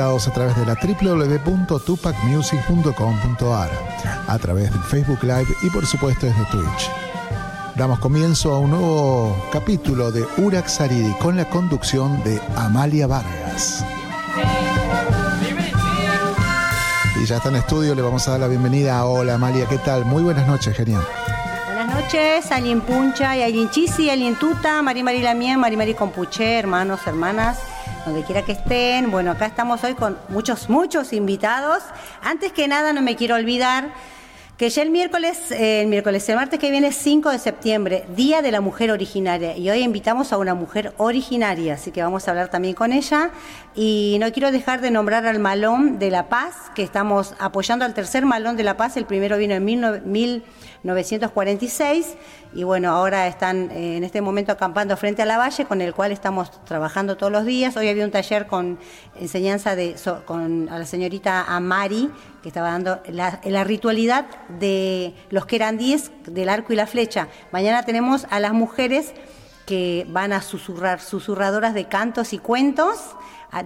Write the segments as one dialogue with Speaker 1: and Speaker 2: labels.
Speaker 1: a través de la www.tupacmusic.com.ar, a través del Facebook Live y por supuesto desde Twitch. Damos comienzo a un nuevo capítulo de Urax Saridi con la conducción de Amalia Vargas. Y ya está en estudio, le vamos a dar la bienvenida. Hola Amalia, ¿qué tal? Muy buenas noches, genial.
Speaker 2: Buenas noches, alguien puncha y alguien chisi, alguien tuta, Mari Mari Lamien, Mari Mari Compuche, hermanos, hermanas, donde quiera que estén. Bueno, acá estamos hoy con muchos, muchos invitados. Antes que nada, no me quiero olvidar que ya el miércoles, eh, el miércoles, el martes que viene, 5 de septiembre, Día de la Mujer Originaria. Y hoy invitamos a una mujer originaria, así que vamos a hablar también con ella. Y no quiero dejar de nombrar al Malón de La Paz, que estamos apoyando al tercer Malón de La Paz. El primero vino en mil, mil 946 y bueno, ahora están eh, en este momento acampando frente a la valle con el cual estamos trabajando todos los días. Hoy había un taller con enseñanza de, con a la señorita Amari que estaba dando la, la ritualidad de los que eran 10 del arco y la flecha. Mañana tenemos a las mujeres que van a susurrar, susurradoras de cantos y cuentos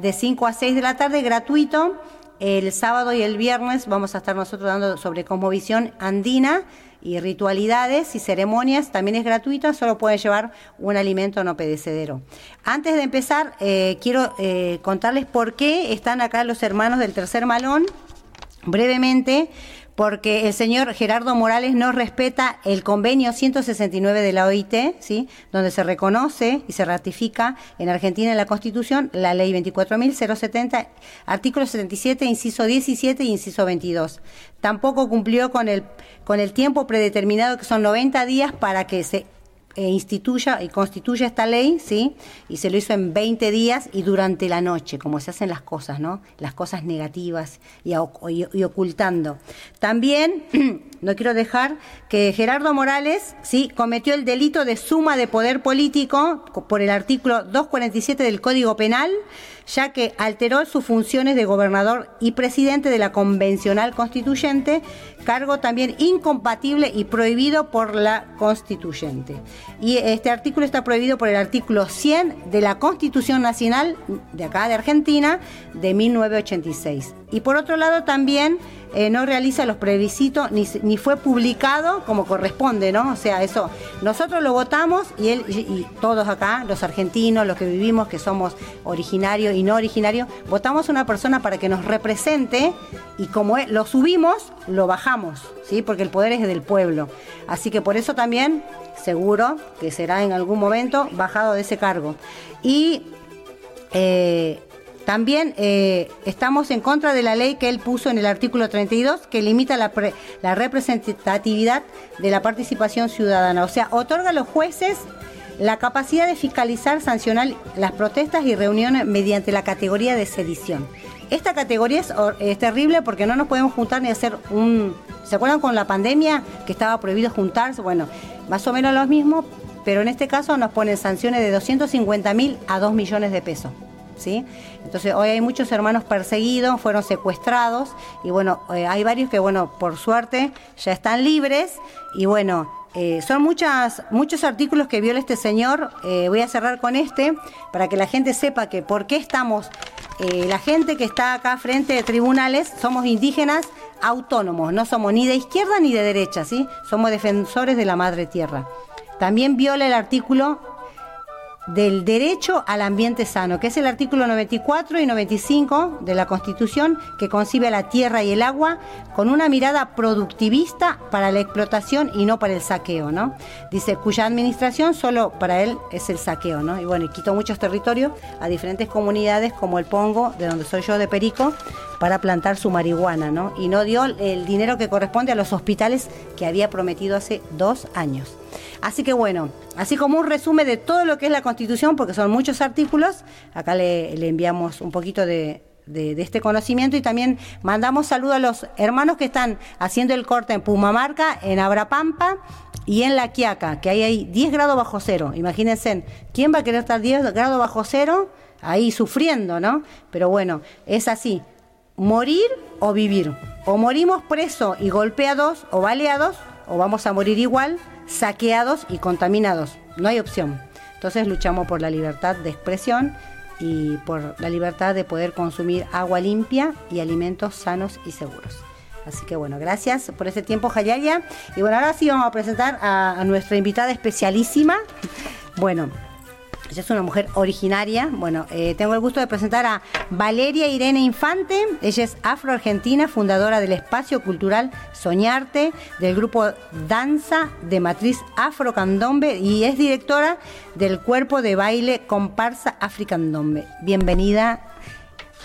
Speaker 2: de 5 a 6 de la tarde, gratuito. El sábado y el viernes vamos a estar nosotros dando sobre cosmovisión andina y ritualidades y ceremonias también es gratuita, solo puede llevar un alimento no pedecedero. Antes de empezar, eh, quiero eh, contarles por qué están acá los hermanos del tercer malón. Brevemente, porque el señor Gerardo Morales no respeta el convenio 169 de la OIT, ¿sí? donde se reconoce y se ratifica en Argentina en la Constitución la ley 24.070, artículo 77, inciso 17 y inciso 22. Tampoco cumplió con el, con el tiempo predeterminado, que son 90 días, para que se eh, instituya y constituya esta ley, ¿sí? Y se lo hizo en 20 días y durante la noche, como se hacen las cosas, ¿no? Las cosas negativas y, y, ocultando. También no quiero dejar que Gerardo Morales, ¿sí? Cometió el delito de suma de poder político por el artículo 247 del Código Penal, ya que alteró sus funciones de gobernador y presidente de la convencional constituyente, cargo también incompatible y prohibido por la constituyente. Y este artículo está prohibido por el artículo 100 de la Constitución Nacional de acá de Argentina de 1986. Y por otro lado también eh, no realiza los plebiscitos ni, ni, fue publicado como corresponde, ¿no? O sea, eso, nosotros lo votamos y él y todos acá, los argentinos, los que vivimos, que somos originarios y no originarios, votamos a una persona para que nos represente y como lo subimos, lo bajamos, ¿sí? Porque el poder es del pueblo. Así que por eso también, seguro que será en algún momento bajado de ese cargo. Y eh, también eh, estamos en contra de la ley que él puso en el artículo 32 que limita la, representatividad de la participación ciudadana. O sea, otorga a los jueces la capacidad de fiscalizar, sancionar las protestas y reuniones mediante la categoría de sedición. Esta categoría es, es terrible porque no nos podemos juntar ni hacer un... ¿Se acuerdan con la pandemia que estaba prohibido juntarse? Bueno, más o menos lo mismo, pero en este caso nos ponen sanciones de 250 mil a 2 millones de pesos. ¿Sí? Entonces hoy hay muchos hermanos perseguidos, fueron secuestrados y bueno, eh, hay varios que bueno, por suerte ya están libres y bueno, eh, son muchas, muchos artículos que viola este señor. Eh, voy a cerrar con este para que la gente sepa que por qué estamos, la gente que está acá frente de tribunales, somos indígenas autónomos, no somos ni de izquierda ni de derecha, ¿sí? Somos defensores de la madre tierra. También viola el artículo del derecho al ambiente sano, que es el artículo 94 y 95 de la Constitución, que concibe a la tierra y el agua con una mirada productivista para la explotación y no para el saqueo, ¿no? Dice, cuya administración solo para él es el saqueo, ¿no? Y bueno, quitó muchos territorios a diferentes comunidades como el Pongo, de donde soy yo de Perico, para plantar su marihuana, ¿no? Y no dio el dinero que corresponde a los hospitales que había prometido hace dos años. Así que bueno, así como un resumen de todo lo que es la Constitución, porque son muchos artículos, acá le, enviamos un poquito de, este conocimiento y también mandamos saludos a los hermanos que están haciendo el corte en Pumamarca, en Abrapampa y en La Quiaca, que ahí hay 10 grados bajo cero. Imagínense, ¿quién va a querer estar 10 grados bajo cero? Ahí sufriendo, ¿no? Pero bueno, es así. Morir o vivir. O morimos presos y golpeados o baleados, o vamos a morir igual saqueados y contaminados. No hay opción. Entonces luchamos por la libertad de expresión y por la libertad de poder consumir agua limpia y alimentos sanos y seguros. Así que bueno, gracias por ese tiempo, Jayaya. Y bueno, ahora sí vamos a presentar a, a nuestra invitada especialísima. Bueno, ella es una mujer originaria. Bueno, eh, tengo el gusto de presentar a Valeria Irene Infante. Ella es afroargentina, fundadora del espacio cultural Soñarte, del grupo Danza de Matriz Afrocandombe y es directora del cuerpo de baile Comparsa Africandombe. Bienvenida.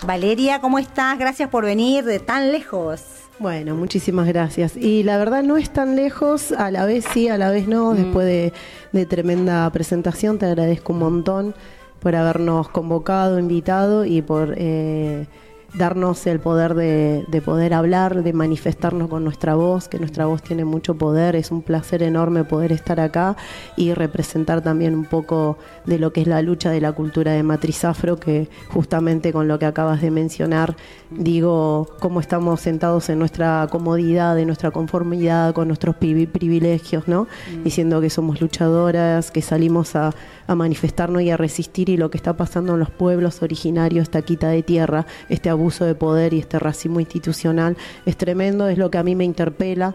Speaker 2: Valeria, ¿cómo estás? Gracias por venir de tan lejos.
Speaker 3: Bueno, muchísimas gracias. Y la verdad no es tan lejos, a la vez sí, a la vez no. Mm. Después de, tremenda presentación, te agradezco un montón por habernos convocado, invitado y por... Eh, darnos el poder de, poder hablar, de manifestarnos con nuestra voz, que nuestra voz tiene mucho poder, es un placer enorme poder estar acá y representar también un poco de lo que es la lucha de la cultura de matriz afro, que justamente con lo que acabas de mencionar, digo, cómo estamos sentados en nuestra comodidad, en nuestra conformidad, con nuestros privilegios, ¿no? Mm. Diciendo que somos luchadoras, que salimos a, a manifestarnos y a resistir y lo que está pasando en los pueblos originarios, esta quita de tierra, este abuso de poder y este racismo institucional es tremendo, es lo que a mí me interpela.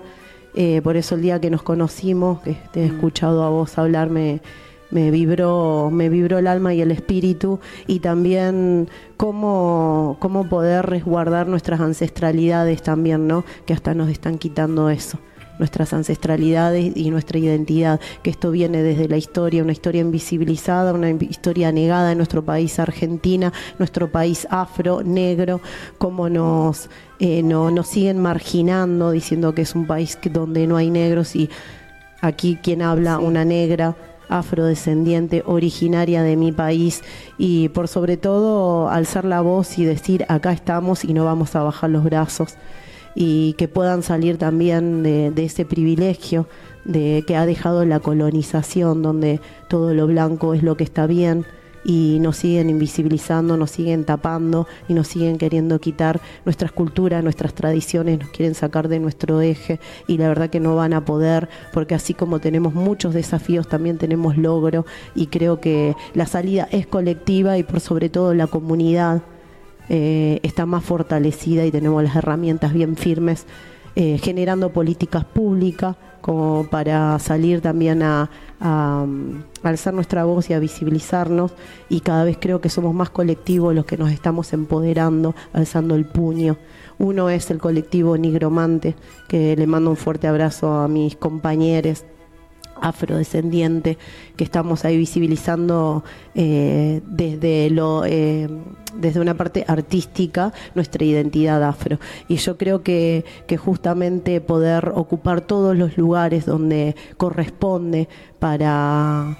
Speaker 3: Eh, por eso el día que nos conocimos, que te he mm. escuchado a vos hablarme, me vibró, me vibró el alma y el espíritu y también cómo, cómo poder resguardar nuestras ancestralidades también, ¿no? Que hasta nos están quitando eso nuestras ancestralidades y nuestra identidad, que esto viene desde la historia, una historia invisibilizada, una historia negada en nuestro país Argentina, nuestro país afro, negro, cómo nos, eh, no, nos siguen marginando, diciendo que es un país donde no hay negros. Y aquí quien habla, una negra afrodescendiente originaria de mi país. Y por sobre todo alzar la voz y decir acá estamos y no vamos a bajar los brazos y que puedan salir también de, ese privilegio de que ha dejado la colonización, donde todo lo blanco es lo que está bien y nos siguen invisibilizando, nos siguen tapando y nos siguen queriendo quitar nuestras culturas, nuestras tradiciones, nos quieren sacar de nuestro eje y la verdad que no van a poder porque así como tenemos muchos desafíos también tenemos logro y creo que la salida es colectiva y por sobre todo la comunidad eh, está más fortalecida y tenemos las herramientas bien firmes, eh, generando políticas públicas como para salir también a, alzar nuestra voz y a visibilizarnos y cada vez creo que somos más colectivos los que nos estamos empoderando, alzando el puño. Uno es el colectivo Nigromante, que le mando un fuerte abrazo a mis compañeros afrodescendiente que estamos ahí visibilizando eh, desde lo eh, desde una parte artística nuestra identidad afro. Y yo creo que, que justamente poder ocupar todos los lugares donde corresponde para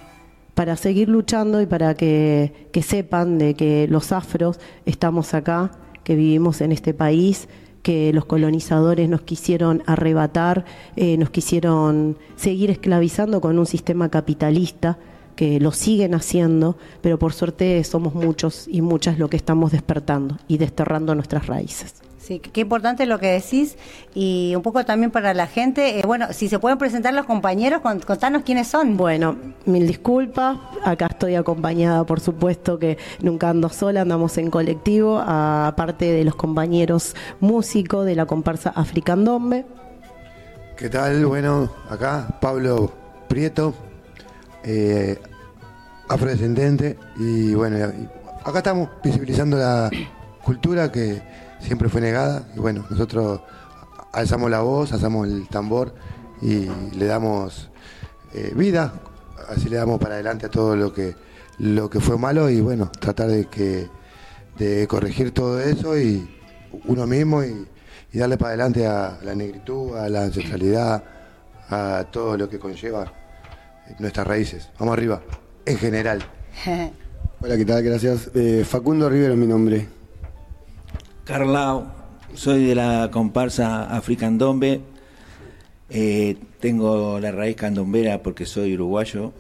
Speaker 3: para seguir luchando y para que, que sepan de que los afros estamos acá, que vivimos en este país, que los colonizadores nos quisieron arrebatar, eh, nos quisieron seguir esclavizando con un sistema capitalista que lo siguen haciendo, pero por suerte somos muchos y muchas lo que estamos despertando y desterrando nuestras raíces.
Speaker 2: Sí, qué importante lo que decís y un poco también para la gente. Eh, bueno, si se pueden presentar los compañeros, contanos quiénes son.
Speaker 3: Bueno, mil disculpas. Acá estoy acompañada, por supuesto, que nunca ando sola, andamos en colectivo, aparte de los compañeros músicos de la comparsa Africandombe.
Speaker 4: ¿Qué tal? Bueno, acá Pablo Prieto, eh, afrodescendente, y bueno, acá estamos visibilizando la cultura que siempre fue negada y bueno, nosotros alzamos la voz, alzamos el tambor y le damos eh, vida, así le damos para adelante a todo lo que lo que fue malo y bueno, tratar de que de corregir todo eso y uno mismo y, darle para adelante a la negritud, a la ancestralidad, a todo lo que conlleva nuestras raíces. Vamos arriba, en general.
Speaker 5: Hola, ¿qué tal? Gracias. Eh, Facundo Rivero mi nombre.
Speaker 6: Carlao, soy de la comparsa African Dombe. Eh, tengo la raíz candombera porque soy uruguayo.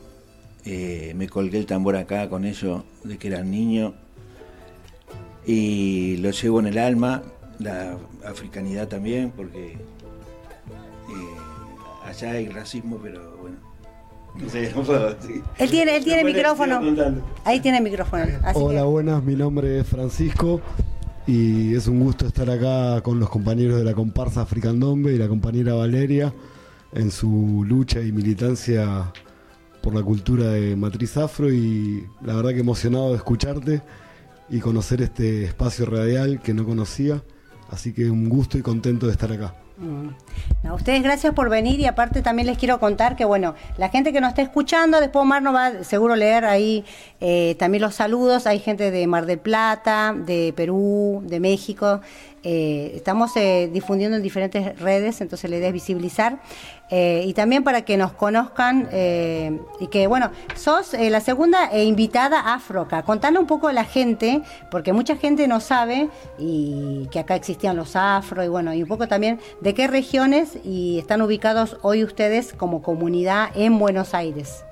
Speaker 6: Eh, me colgué el tambor acá con ellos de que era niño. Y lo llevo en el alma, la africanidad también, porque eh, allá hay racismo, pero bueno, No sé, no puedo. sí.
Speaker 2: Él tiene, él tiene micrófono. Ahí tiene micrófono. Así
Speaker 7: Hola,
Speaker 2: que-
Speaker 7: buenas, mi nombre es Francisco y es un gusto estar acá con los compañeros de la comparsa Africandombe y la compañera Valeria en su lucha y militancia por la cultura de matriz afro y la verdad que emocionado de escucharte y conocer este espacio radial que no conocía, así que un gusto y contento de estar acá.
Speaker 2: No, a ustedes gracias por venir y aparte también les quiero contar que, bueno, la gente que nos está escuchando, después Omar nos va seguro leer ahí eh, también los saludos. Hay gente de Mar del Plata, de Perú, de México. Eh, estamos eh, difundiendo en diferentes redes, entonces la idea es visibilizar. Eh, y también para que nos conozcan eh, y que, bueno, sos la segunda invitada afro acá. Contanos un poco a la gente, porque mucha gente no sabe y que acá existían los afro y bueno, y un poco también de qué regiones y están ubicados hoy ustedes como comunidad en Buenos Aires.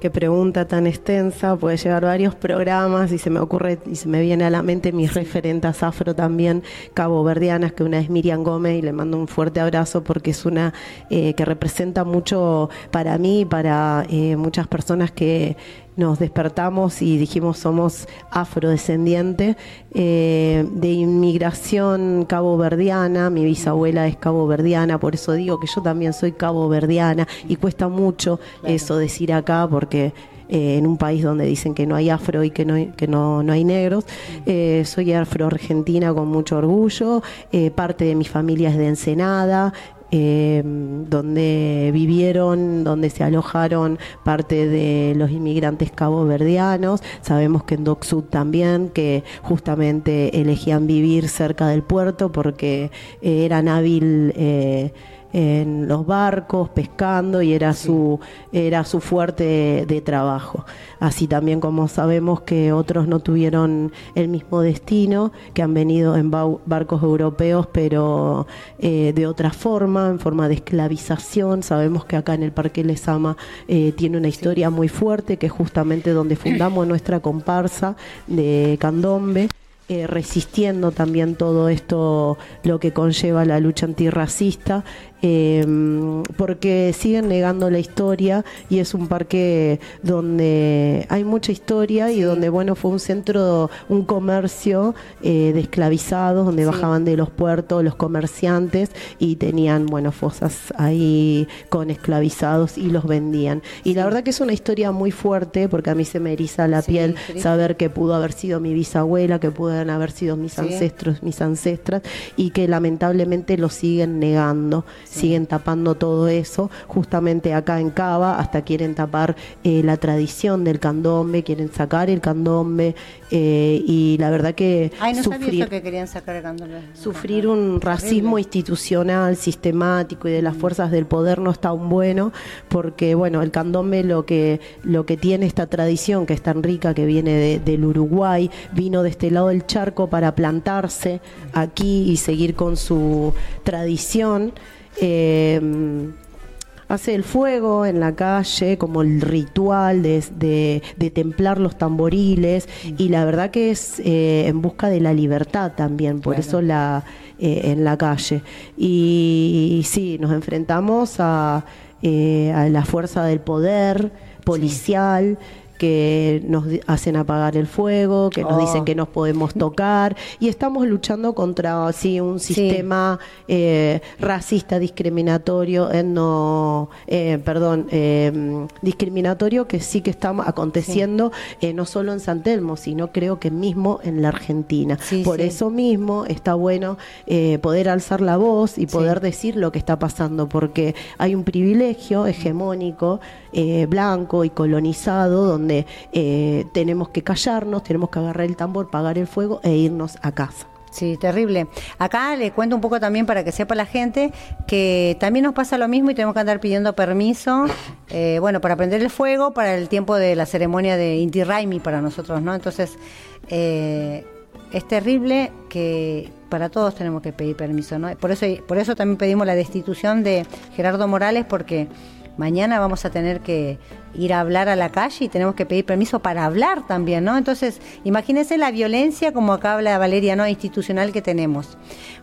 Speaker 3: Qué pregunta tan extensa, puede llevar varios programas y se me ocurre y se me viene a la mente mis referentas afro también, cabo verdianas, que una es Miriam Gómez y le mando un fuerte abrazo porque es una eh, que representa mucho para mí y para eh, muchas personas que nos despertamos y dijimos somos afrodescendientes eh, de inmigración caboverdiana, mi bisabuela es caboverdiana, por eso digo que yo también soy caboverdiana y cuesta mucho eso decir acá porque eh, en un país donde dicen que no hay afro y que no hay, que no, no hay negros. Eh, soy afro-argentina con mucho orgullo, eh, parte de mi familia es de Ensenada, eh, donde vivieron, donde se alojaron parte de los inmigrantes caboverdianos. Sabemos que en Doc Sud también, que justamente elegían vivir cerca del puerto porque eh, eran hábil. eh, en los barcos pescando y era su era su fuerte de, de trabajo. Así también como sabemos que otros no tuvieron el mismo destino que han venido en barcos europeos pero eh, de otra forma en forma de esclavización. Sabemos que acá en el Parque Lesama eh, tiene una historia muy fuerte que es justamente donde fundamos nuestra comparsa de Candombe eh, resistiendo también todo esto, lo que conlleva la lucha antirracista, eh, porque siguen negando la historia y es un parque donde hay mucha historia y donde, bueno, fue un centro, un comercio eh, de esclavizados, donde
Speaker 2: Sí.
Speaker 3: bajaban de los puertos los comerciantes y tenían, bueno, fosas ahí con esclavizados y los vendían. Y la verdad que es una historia muy fuerte porque a mí se me eriza la piel saber que pudo haber sido mi bisabuela, que pueden haber sido mis ancestros, mis ancestras, y que lamentablemente lo siguen negando, siguen tapando todo eso. Justamente acá en Cava, hasta quieren tapar eh, la tradición del candombe, quieren sacar el candombe, eh, y la verdad que
Speaker 2: Ay, no
Speaker 3: sufrir
Speaker 2: que querían sacar el candombe.
Speaker 3: sufrir un racismo
Speaker 2: Horrible.
Speaker 3: institucional, sistemático y de las fuerzas del poder no está tan bueno, porque bueno, el candombe lo que, lo que tiene esta tradición que es tan rica, que viene de- del Uruguay, vino de este lado del charco para plantarse aquí y seguir con su tradición. Eh, hace el fuego en la calle como el ritual de, de- de templar los tamboriles y la verdad que es eh, en busca de la libertad también, por
Speaker 2: Claro.
Speaker 3: eso la eh, en la calle. Y, sí, nos enfrentamos a, eh, a la fuerza del poder policial. Que nos hacen apagar el fuego, que nos
Speaker 2: Oh.
Speaker 3: dicen que nos podemos tocar y estamos luchando contra sí, un sistema eh, racista discriminatorio, eh, no, eh, perdón, eh, discriminatorio que sí que está aconteciendo eh, no solo en San Telmo, sino creo que mismo en la Argentina.
Speaker 2: Sí,
Speaker 3: Por
Speaker 2: sí.
Speaker 3: eso mismo está bueno eh, poder alzar la voz y poder decir lo que está pasando, porque hay un privilegio hegemónico, eh, blanco y colonizado, donde eh, tenemos que callarnos, tenemos que agarrar el tambor, pagar el fuego e irnos a casa.
Speaker 2: Sí, terrible. Acá le cuento un poco también para que sepa la gente que también nos pasa lo mismo y tenemos que andar pidiendo permiso, eh, bueno, para prender el fuego, para el tiempo de la ceremonia de Inti Raimi para nosotros, ¿no? Entonces, eh, es terrible que para todos tenemos que pedir permiso, ¿no? Por eso, por eso también pedimos la destitución de Gerardo Morales, porque mañana vamos a tener que ir a hablar a la calle y tenemos que pedir permiso para hablar también, ¿no? Entonces, imagínense la violencia, como acá habla Valeria, ¿no? Institucional que tenemos.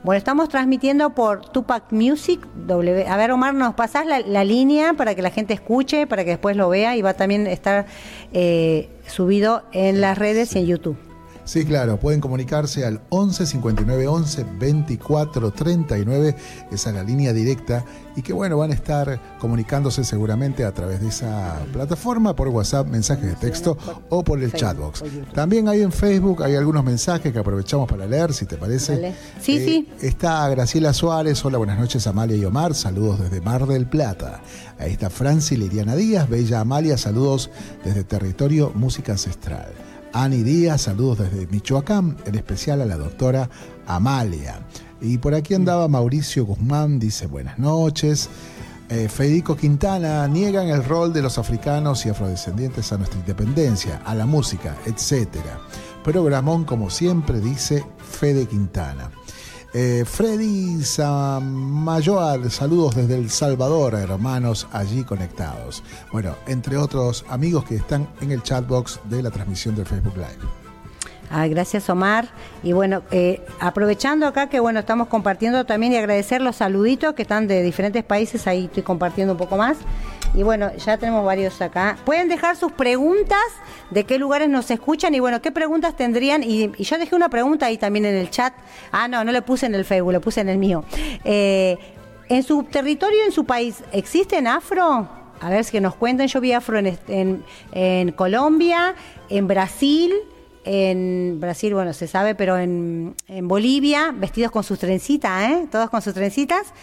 Speaker 2: Bueno, estamos transmitiendo por Tupac Music. W. A ver, Omar, nos pasás la, línea para que la gente escuche, para que después lo vea y va a también estar eh, subido en las redes y en YouTube.
Speaker 1: Sí, claro, pueden comunicarse al 11 59 11 24 39, esa es la línea directa, y que bueno, van a estar comunicándose seguramente a través de esa plataforma, por WhatsApp, mensajes de texto o por el chatbox. También hay en Facebook, hay algunos mensajes que aprovechamos para leer, si te parece.
Speaker 2: Sí,
Speaker 1: eh,
Speaker 2: sí.
Speaker 1: Está Graciela Suárez, hola, buenas noches Amalia y Omar, saludos desde Mar del Plata. Ahí está Franci Liliana Díaz, Bella Amalia, saludos desde Territorio Música Ancestral. Ani Díaz, saludos desde Michoacán, en especial a la doctora Amalia. Y por aquí andaba Mauricio Guzmán, dice buenas noches. Eh, Federico Quintana niegan el rol de los africanos y afrodescendientes a nuestra independencia, a la música, etc. Programón, como siempre, dice Fede Quintana. Eh, Freddy Samayoar, saludos desde El Salvador, hermanos allí conectados. Bueno, entre otros amigos que están en el chatbox de la transmisión del Facebook Live.
Speaker 2: Ah, gracias Omar. Y bueno, eh, aprovechando acá que bueno, estamos compartiendo también y agradecer los saluditos que están de diferentes países, ahí estoy compartiendo un poco más. Y bueno, ya tenemos varios acá. Pueden dejar sus preguntas de qué lugares nos escuchan y bueno, qué preguntas tendrían. Y, yo dejé una pregunta ahí también en el chat. Ah, no, no le puse en el Facebook, le puse en el mío. Eh, ¿En su territorio, en su país, existen afro? A ver si nos cuenten. Yo vi afro en, en, Colombia, en Brasil en Brasil, bueno, se sabe, pero en, en Bolivia, vestidos con sus trencitas, ¿eh? Todos con sus trencitas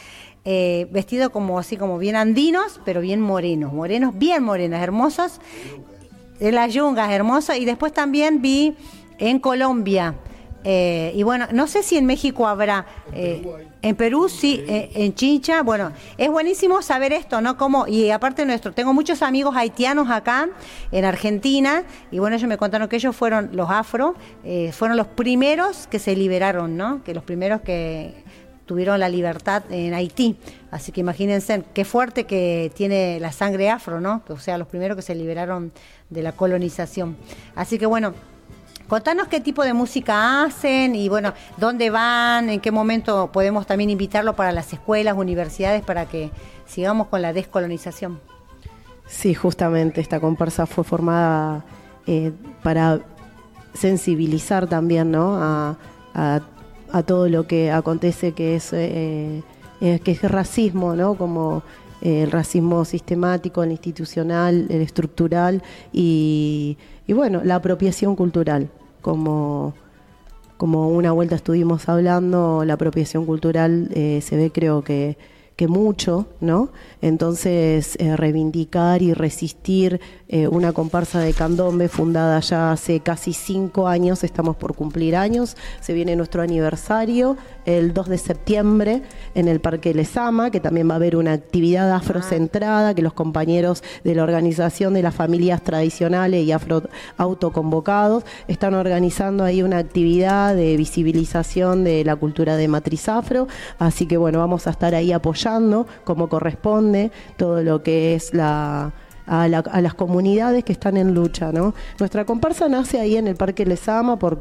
Speaker 2: eh, vestido como así como bien andinos, pero bien morenos, morenos, bien morenos, hermosos, de las yungas, hermosos. Y después también vi en Colombia, eh, y bueno, no sé si en México habrá, eh, en Perú sí, eh, en Chincha, bueno, es buenísimo saber esto, ¿no? Como, y aparte nuestro, tengo muchos amigos haitianos acá, en Argentina, y bueno, ellos me contaron que ellos fueron los afro, fueron los primeros que se liberaron, ¿no? Que los primeros que tuvieron la libertad en Haití. Así que imagínense qué fuerte que tiene la sangre afro, ¿no? O sea, los primeros que se liberaron de la colonización. Así que bueno, contanos qué tipo de música hacen y bueno, dónde van, en qué momento podemos también invitarlo para las escuelas, universidades, para que sigamos con la descolonización.
Speaker 3: Sí, justamente esta comparsa fue formada eh, para sensibilizar también ¿no? a, a todo lo que acontece que es, eh, eh, que es racismo, ¿no? Como eh, el racismo sistemático, el institucional, el estructural y, bueno, la apropiación cultural, como, como una vuelta estuvimos hablando, la apropiación cultural se ve creo que que mucho, ¿no? Entonces, eh, reivindicar y resistir eh, una comparsa de candombe fundada ya hace casi cinco años, estamos por cumplir años, se viene nuestro aniversario el 2 de septiembre en el Parque Lesama, que también va a haber una actividad afrocentrada, que los compañeros de la organización de las familias tradicionales y afro autoconvocados están organizando ahí una actividad de visibilización de la cultura de matriz afro, así que bueno, vamos a estar ahí apoyando como corresponde todo lo que es la, a, las comunidades que están en lucha. ¿no? Nuestra comparsa nace ahí en el Parque Lesama por,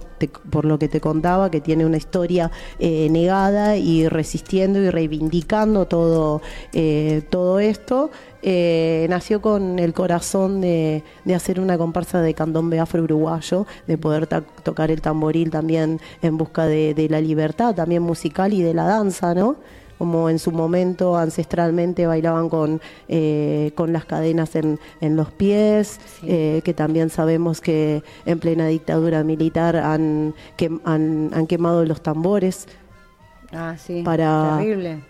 Speaker 3: por lo que te contaba, que tiene una historia eh, negada y resistiendo y reivindicando todo, eh, todo esto. Eh, nació con el corazón de, hacer una comparsa de candombe afro-uruguayo, de poder tocar el tamboril también en busca de, de la libertad, también musical y de la danza, ¿no? Como en su momento ancestralmente bailaban con, eh, con las cadenas en, en los pies, eh, que también sabemos que en plena dictadura militar han, que, han, han quemado los tambores.
Speaker 2: Ah, sí,
Speaker 3: para,
Speaker 2: terrible.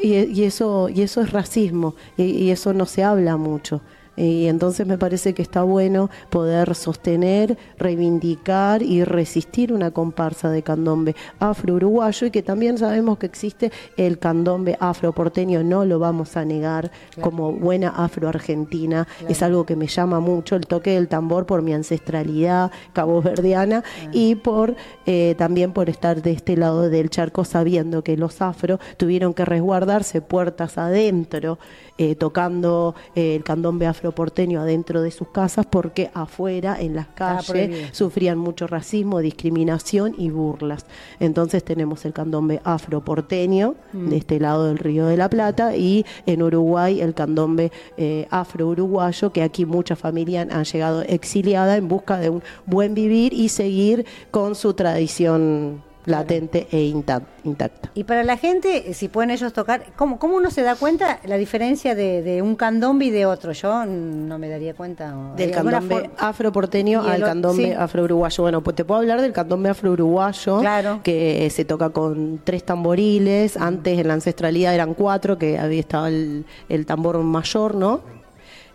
Speaker 3: Y, y, eso, y eso es racismo, y, eso no se habla mucho. Y entonces me parece que está bueno poder sostener, reivindicar y resistir una comparsa de candombe afro-uruguayo y que también sabemos que existe el candombe afro-porteño, no lo vamos a negar como buena afro-argentina, es algo que me llama mucho, el toque del tambor por mi ancestralidad caboverdiana y por eh, también por estar de este lado del charco sabiendo que los afro tuvieron que resguardarse puertas adentro, eh, tocando eh, el candombe afroporteño adentro de sus casas porque afuera en las calles sufrían mucho racismo, discriminación y burlas. Entonces tenemos el candombe afroporteño de este lado del Río de la Plata y en Uruguay el candombe eh, afro-uruguayo que aquí muchas familias han llegado exiliadas en busca de un buen vivir y seguir con su tradición latente e intac- intacta.
Speaker 2: Y para la gente, si pueden ellos tocar, ¿cómo, cómo uno se da cuenta la diferencia de, de un candombe y de otro? Yo no me daría cuenta.
Speaker 3: Del
Speaker 2: ¿hay alguna
Speaker 3: candombe afroporteño al candombe
Speaker 2: sí.
Speaker 3: afro-uruguayo. Bueno, pues te puedo hablar del candombe afro-uruguayo,
Speaker 2: Claro.
Speaker 3: que se toca con tres tamboriles. Antes en la ancestralidad eran cuatro, que había estado el, el tambor mayor, ¿no?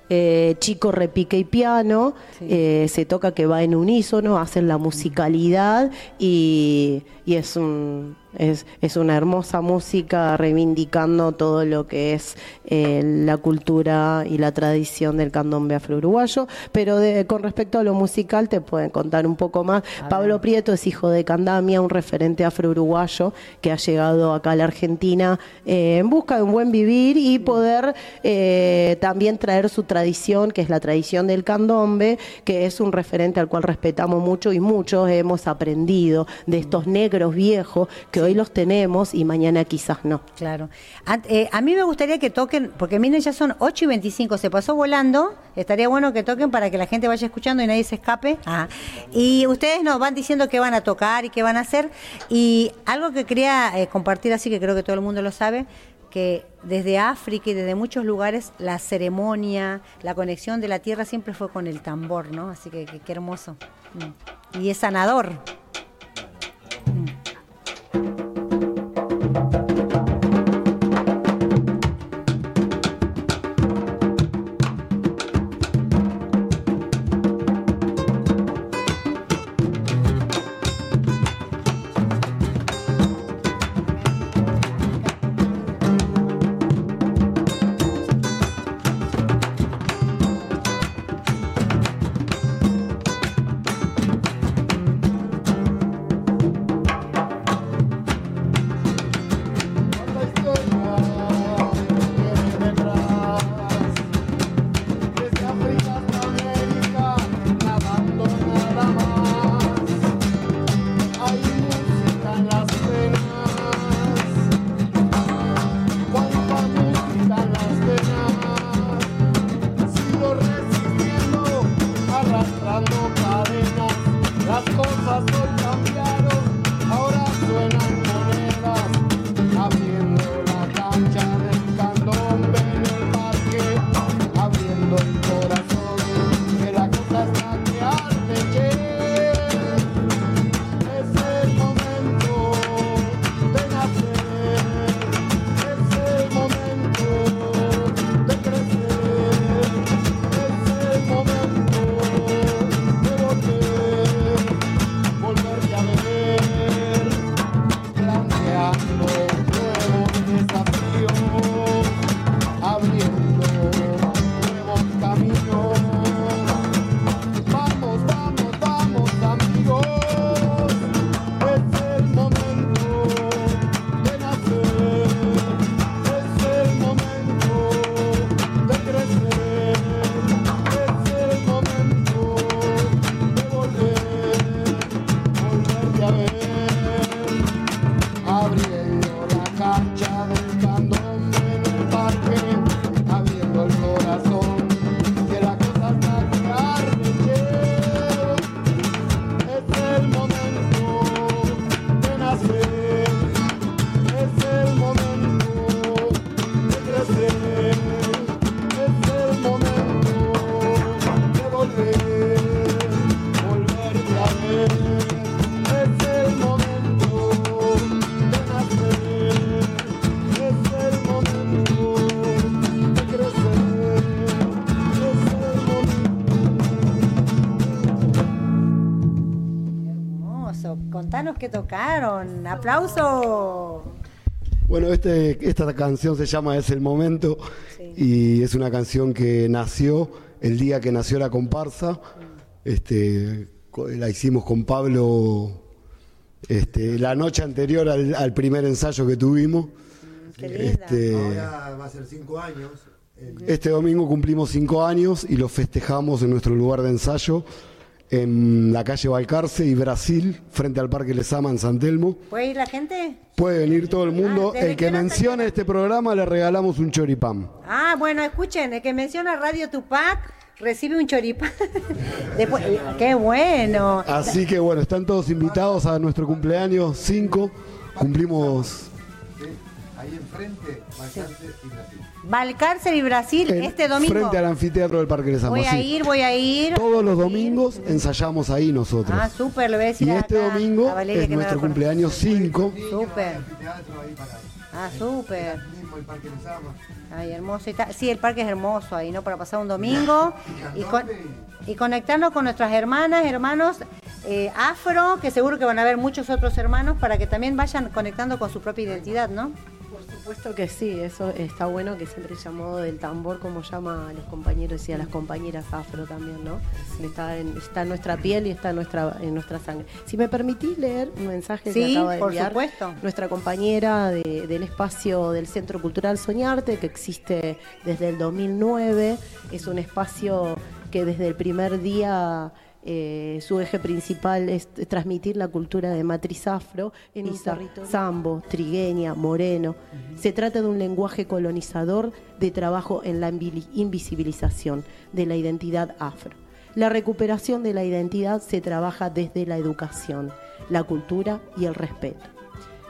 Speaker 3: Eh, chico, repique y piano, eh, se toca que va en unísono, hacen la musicalidad y, y es un es, es una hermosa música reivindicando todo lo que es eh, la cultura y la tradición del candombe afro-uruguayo. Pero de- con respecto a lo musical, te pueden contar un poco más. Pablo Prieto es hijo de Candamia, un referente afro-uruguayo que ha llegado acá a la Argentina eh, en busca de un buen vivir y poder eh, también traer su tradición, que es la tradición del candombe, que es un referente al cual respetamos mucho y muchos hemos aprendido de estos negros viejos que hoy los tenemos y mañana quizás no.
Speaker 2: Claro. A, eh, a mí me gustaría que toquen, porque miren, ya son 8 y 25, se pasó volando. Estaría bueno que toquen para que la gente vaya escuchando y nadie se escape. Ah. Y ustedes nos van diciendo qué van a tocar y qué van a hacer. Y algo que quería eh, compartir, así que creo que todo el mundo lo sabe, que desde África y desde muchos lugares la ceremonia, la conexión de la tierra siempre fue con el tambor, ¿no? Así que qué hermoso. Mm. Y es sanador. Contanos qué tocaron. ¡Aplauso!
Speaker 7: Bueno, este, esta canción se llama Es el Momento y es una canción que nació el día que nació la comparsa. Este, co- la hicimos con Pablo este, la noche anterior al, al primer ensayo que tuvimos.
Speaker 2: Qué linda.
Speaker 7: Este,
Speaker 4: Ahora va a ser cinco años.
Speaker 7: este domingo cumplimos cinco años y lo festejamos en nuestro lugar de ensayo en la calle Balcarce y Brasil, frente al Parque Lesama en San Telmo.
Speaker 2: ¿Puede ir la gente?
Speaker 7: Puede venir todo el mundo.
Speaker 2: Ah, ¿desde
Speaker 7: el que mencione este programa le regalamos un choripán.
Speaker 2: Ah, bueno, escuchen, el que menciona Radio Tupac recibe un choripán. Después, ¡Qué bueno!
Speaker 7: Así que bueno, están todos invitados a nuestro cumpleaños 5. Cumplimos
Speaker 4: Ahí enfrente, Balcarce y Brasil.
Speaker 2: Valcárcel y Brasil
Speaker 7: en-
Speaker 2: este domingo.
Speaker 7: frente al anfiteatro del Parque Lesama.
Speaker 2: Voy a ir, voy a ir.
Speaker 7: Todos los domingos ensayamos ahí nosotros.
Speaker 2: Ah, súper, le voy a decir
Speaker 7: y este domingo
Speaker 2: a
Speaker 7: es
Speaker 2: que
Speaker 7: nuestro cumpleaños 5.
Speaker 2: Súper. Ah, súper. Ay, hermoso. Sí, el parque es hermoso ahí, ¿no? Para pasar un domingo y, con- y conectarnos con nuestras hermanas, hermanos eh, afro, que seguro que van a haber muchos otros hermanos para que también vayan conectando con su propia identidad, ¿no?
Speaker 3: Por supuesto que sí, eso está bueno que siempre llamado del tambor como llama a los compañeros y a las compañeras afro también, ¿no? Está en, está en nuestra piel y está en nuestra, en nuestra sangre. Si me permitís leer un mensaje que
Speaker 2: Sí,
Speaker 3: acaba de
Speaker 2: por
Speaker 3: enviar
Speaker 2: supuesto.
Speaker 3: nuestra compañera de- del espacio del Centro Cultural Soñarte, que existe desde el 2009, es un espacio que desde el primer día eh, su eje principal es transmitir la cultura de matriz afro en territorio sambo, trigueña, moreno. Se trata de un lenguaje colonizador de trabajo en la invisibilización de la identidad afro. La recuperación de la identidad se trabaja desde la educación, la cultura y el respeto.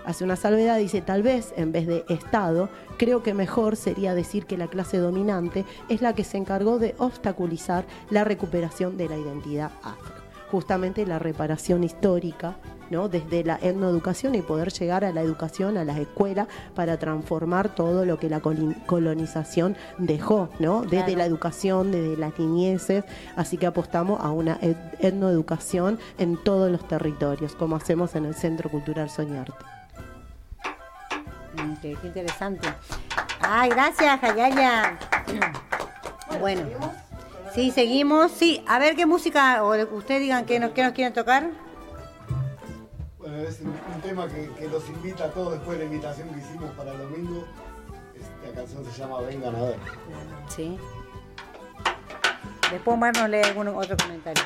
Speaker 3: Hace una salvedad, dice, tal vez en vez de Estado, creo que mejor sería decir que la clase dominante es la que se encargó de obstaculizar la recuperación de la identidad afro. Justamente la reparación histórica, ¿no? Desde la etnoeducación y poder llegar a la educación, a las escuelas, para transformar todo lo que la colonización dejó, ¿no? Desde
Speaker 2: Claro.
Speaker 3: la educación, desde las niñeces, así que apostamos a una et- etnoeducación en todos los territorios, como hacemos en el Centro Cultural Soñarte.
Speaker 2: Mm, Qué, qué interesante. Ay, gracias, Jayaya. Bueno, sí, seguimos. Sí, a ver qué música, o ustedes digan qué nos, qué nos quieren tocar.
Speaker 7: Bueno, es un, un tema que, que los invita a todos después de la invitación que hicimos para el domingo. Esta canción se llama Vengan a ver.
Speaker 2: Sí. Después Omar nos lee algún otro comentario.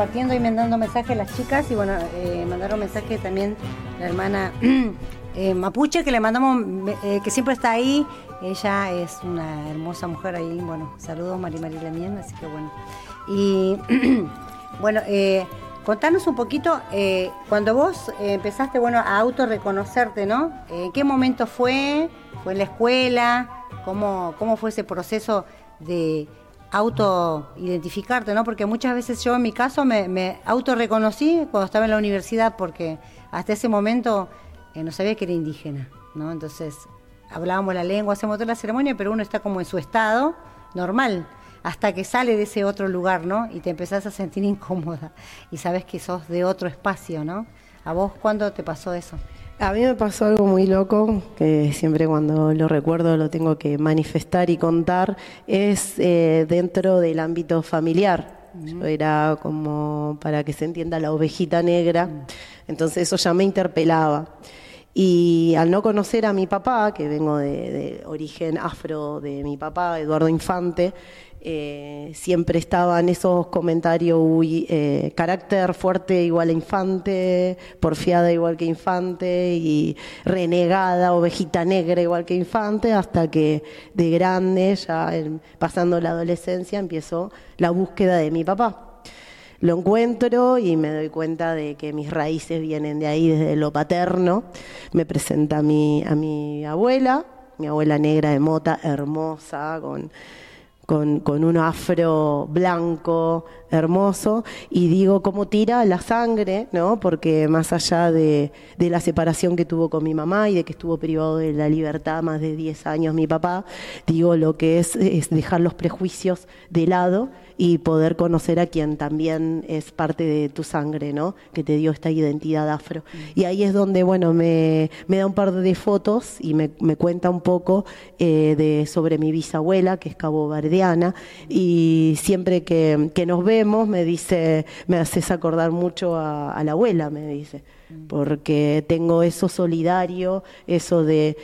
Speaker 2: Compartiendo y mandando mensajes las chicas y bueno, eh, mandaron mensaje también la hermana eh, Mapuche que le mandamos, eh, que siempre está ahí. Ella es una hermosa mujer ahí. Bueno, saludos Mari María Lamien, así que bueno. Y bueno, eh, contanos un poquito, cuando vos empezaste bueno, a autorreconocerte, ¿no? ¿En qué momento fue? ¿Fue en la escuela? ¿Cómo, cómo fue ese proceso de auto-identificarte, ¿no? Porque muchas veces yo en mi caso me, me autorreconocí cuando estaba en la universidad porque hasta ese momento eh, no sabía que era indígena, ¿no? Entonces hablábamos la lengua, hacemos toda la ceremonia, pero uno está como en su estado normal hasta que sale de ese otro lugar, ¿no? Y te empezás a sentir incómoda y sabes que sos de otro espacio, ¿no? ¿A vos cuándo te pasó eso?
Speaker 3: A mí me pasó algo muy loco, que siempre cuando lo recuerdo lo tengo que manifestar y contar, es eh, dentro del ámbito familiar. Yo era como, para que se entienda, la ovejita negra, entonces eso ya me interpelaba. Y al no conocer a mi papá, que vengo de, de origen afro de mi papá, Eduardo Infante, eh, siempre estaban esos comentarios, eh, carácter fuerte igual a infante, porfiada igual que infante, y renegada, ovejita negra igual que infante, hasta que de grande, ya pasando la adolescencia, empezó la búsqueda de mi papá. Lo encuentro y me doy cuenta de que mis raíces vienen de ahí, desde lo paterno. Me presenta a mi, a mi abuela, mi abuela negra de mota, hermosa, con con, con un afro blanco, hermoso, y digo cómo tira la sangre, ¿no? Porque más allá de, de la separación que tuvo con mi mamá y de que estuvo privado de la libertad más de 10 años mi papá, digo lo que es, es dejar los prejuicios de lado y poder conocer a quien también es parte de tu sangre, ¿no? Que te dio esta identidad afro. Y ahí es donde, bueno, me, me da un par de fotos y me, me cuenta un poco eh, de, sobre mi bisabuela, que es caboverdiana, y siempre que, que nos me dice, me haces acordar mucho a, a la abuela, me dice porque tengo eso solidario, eso de,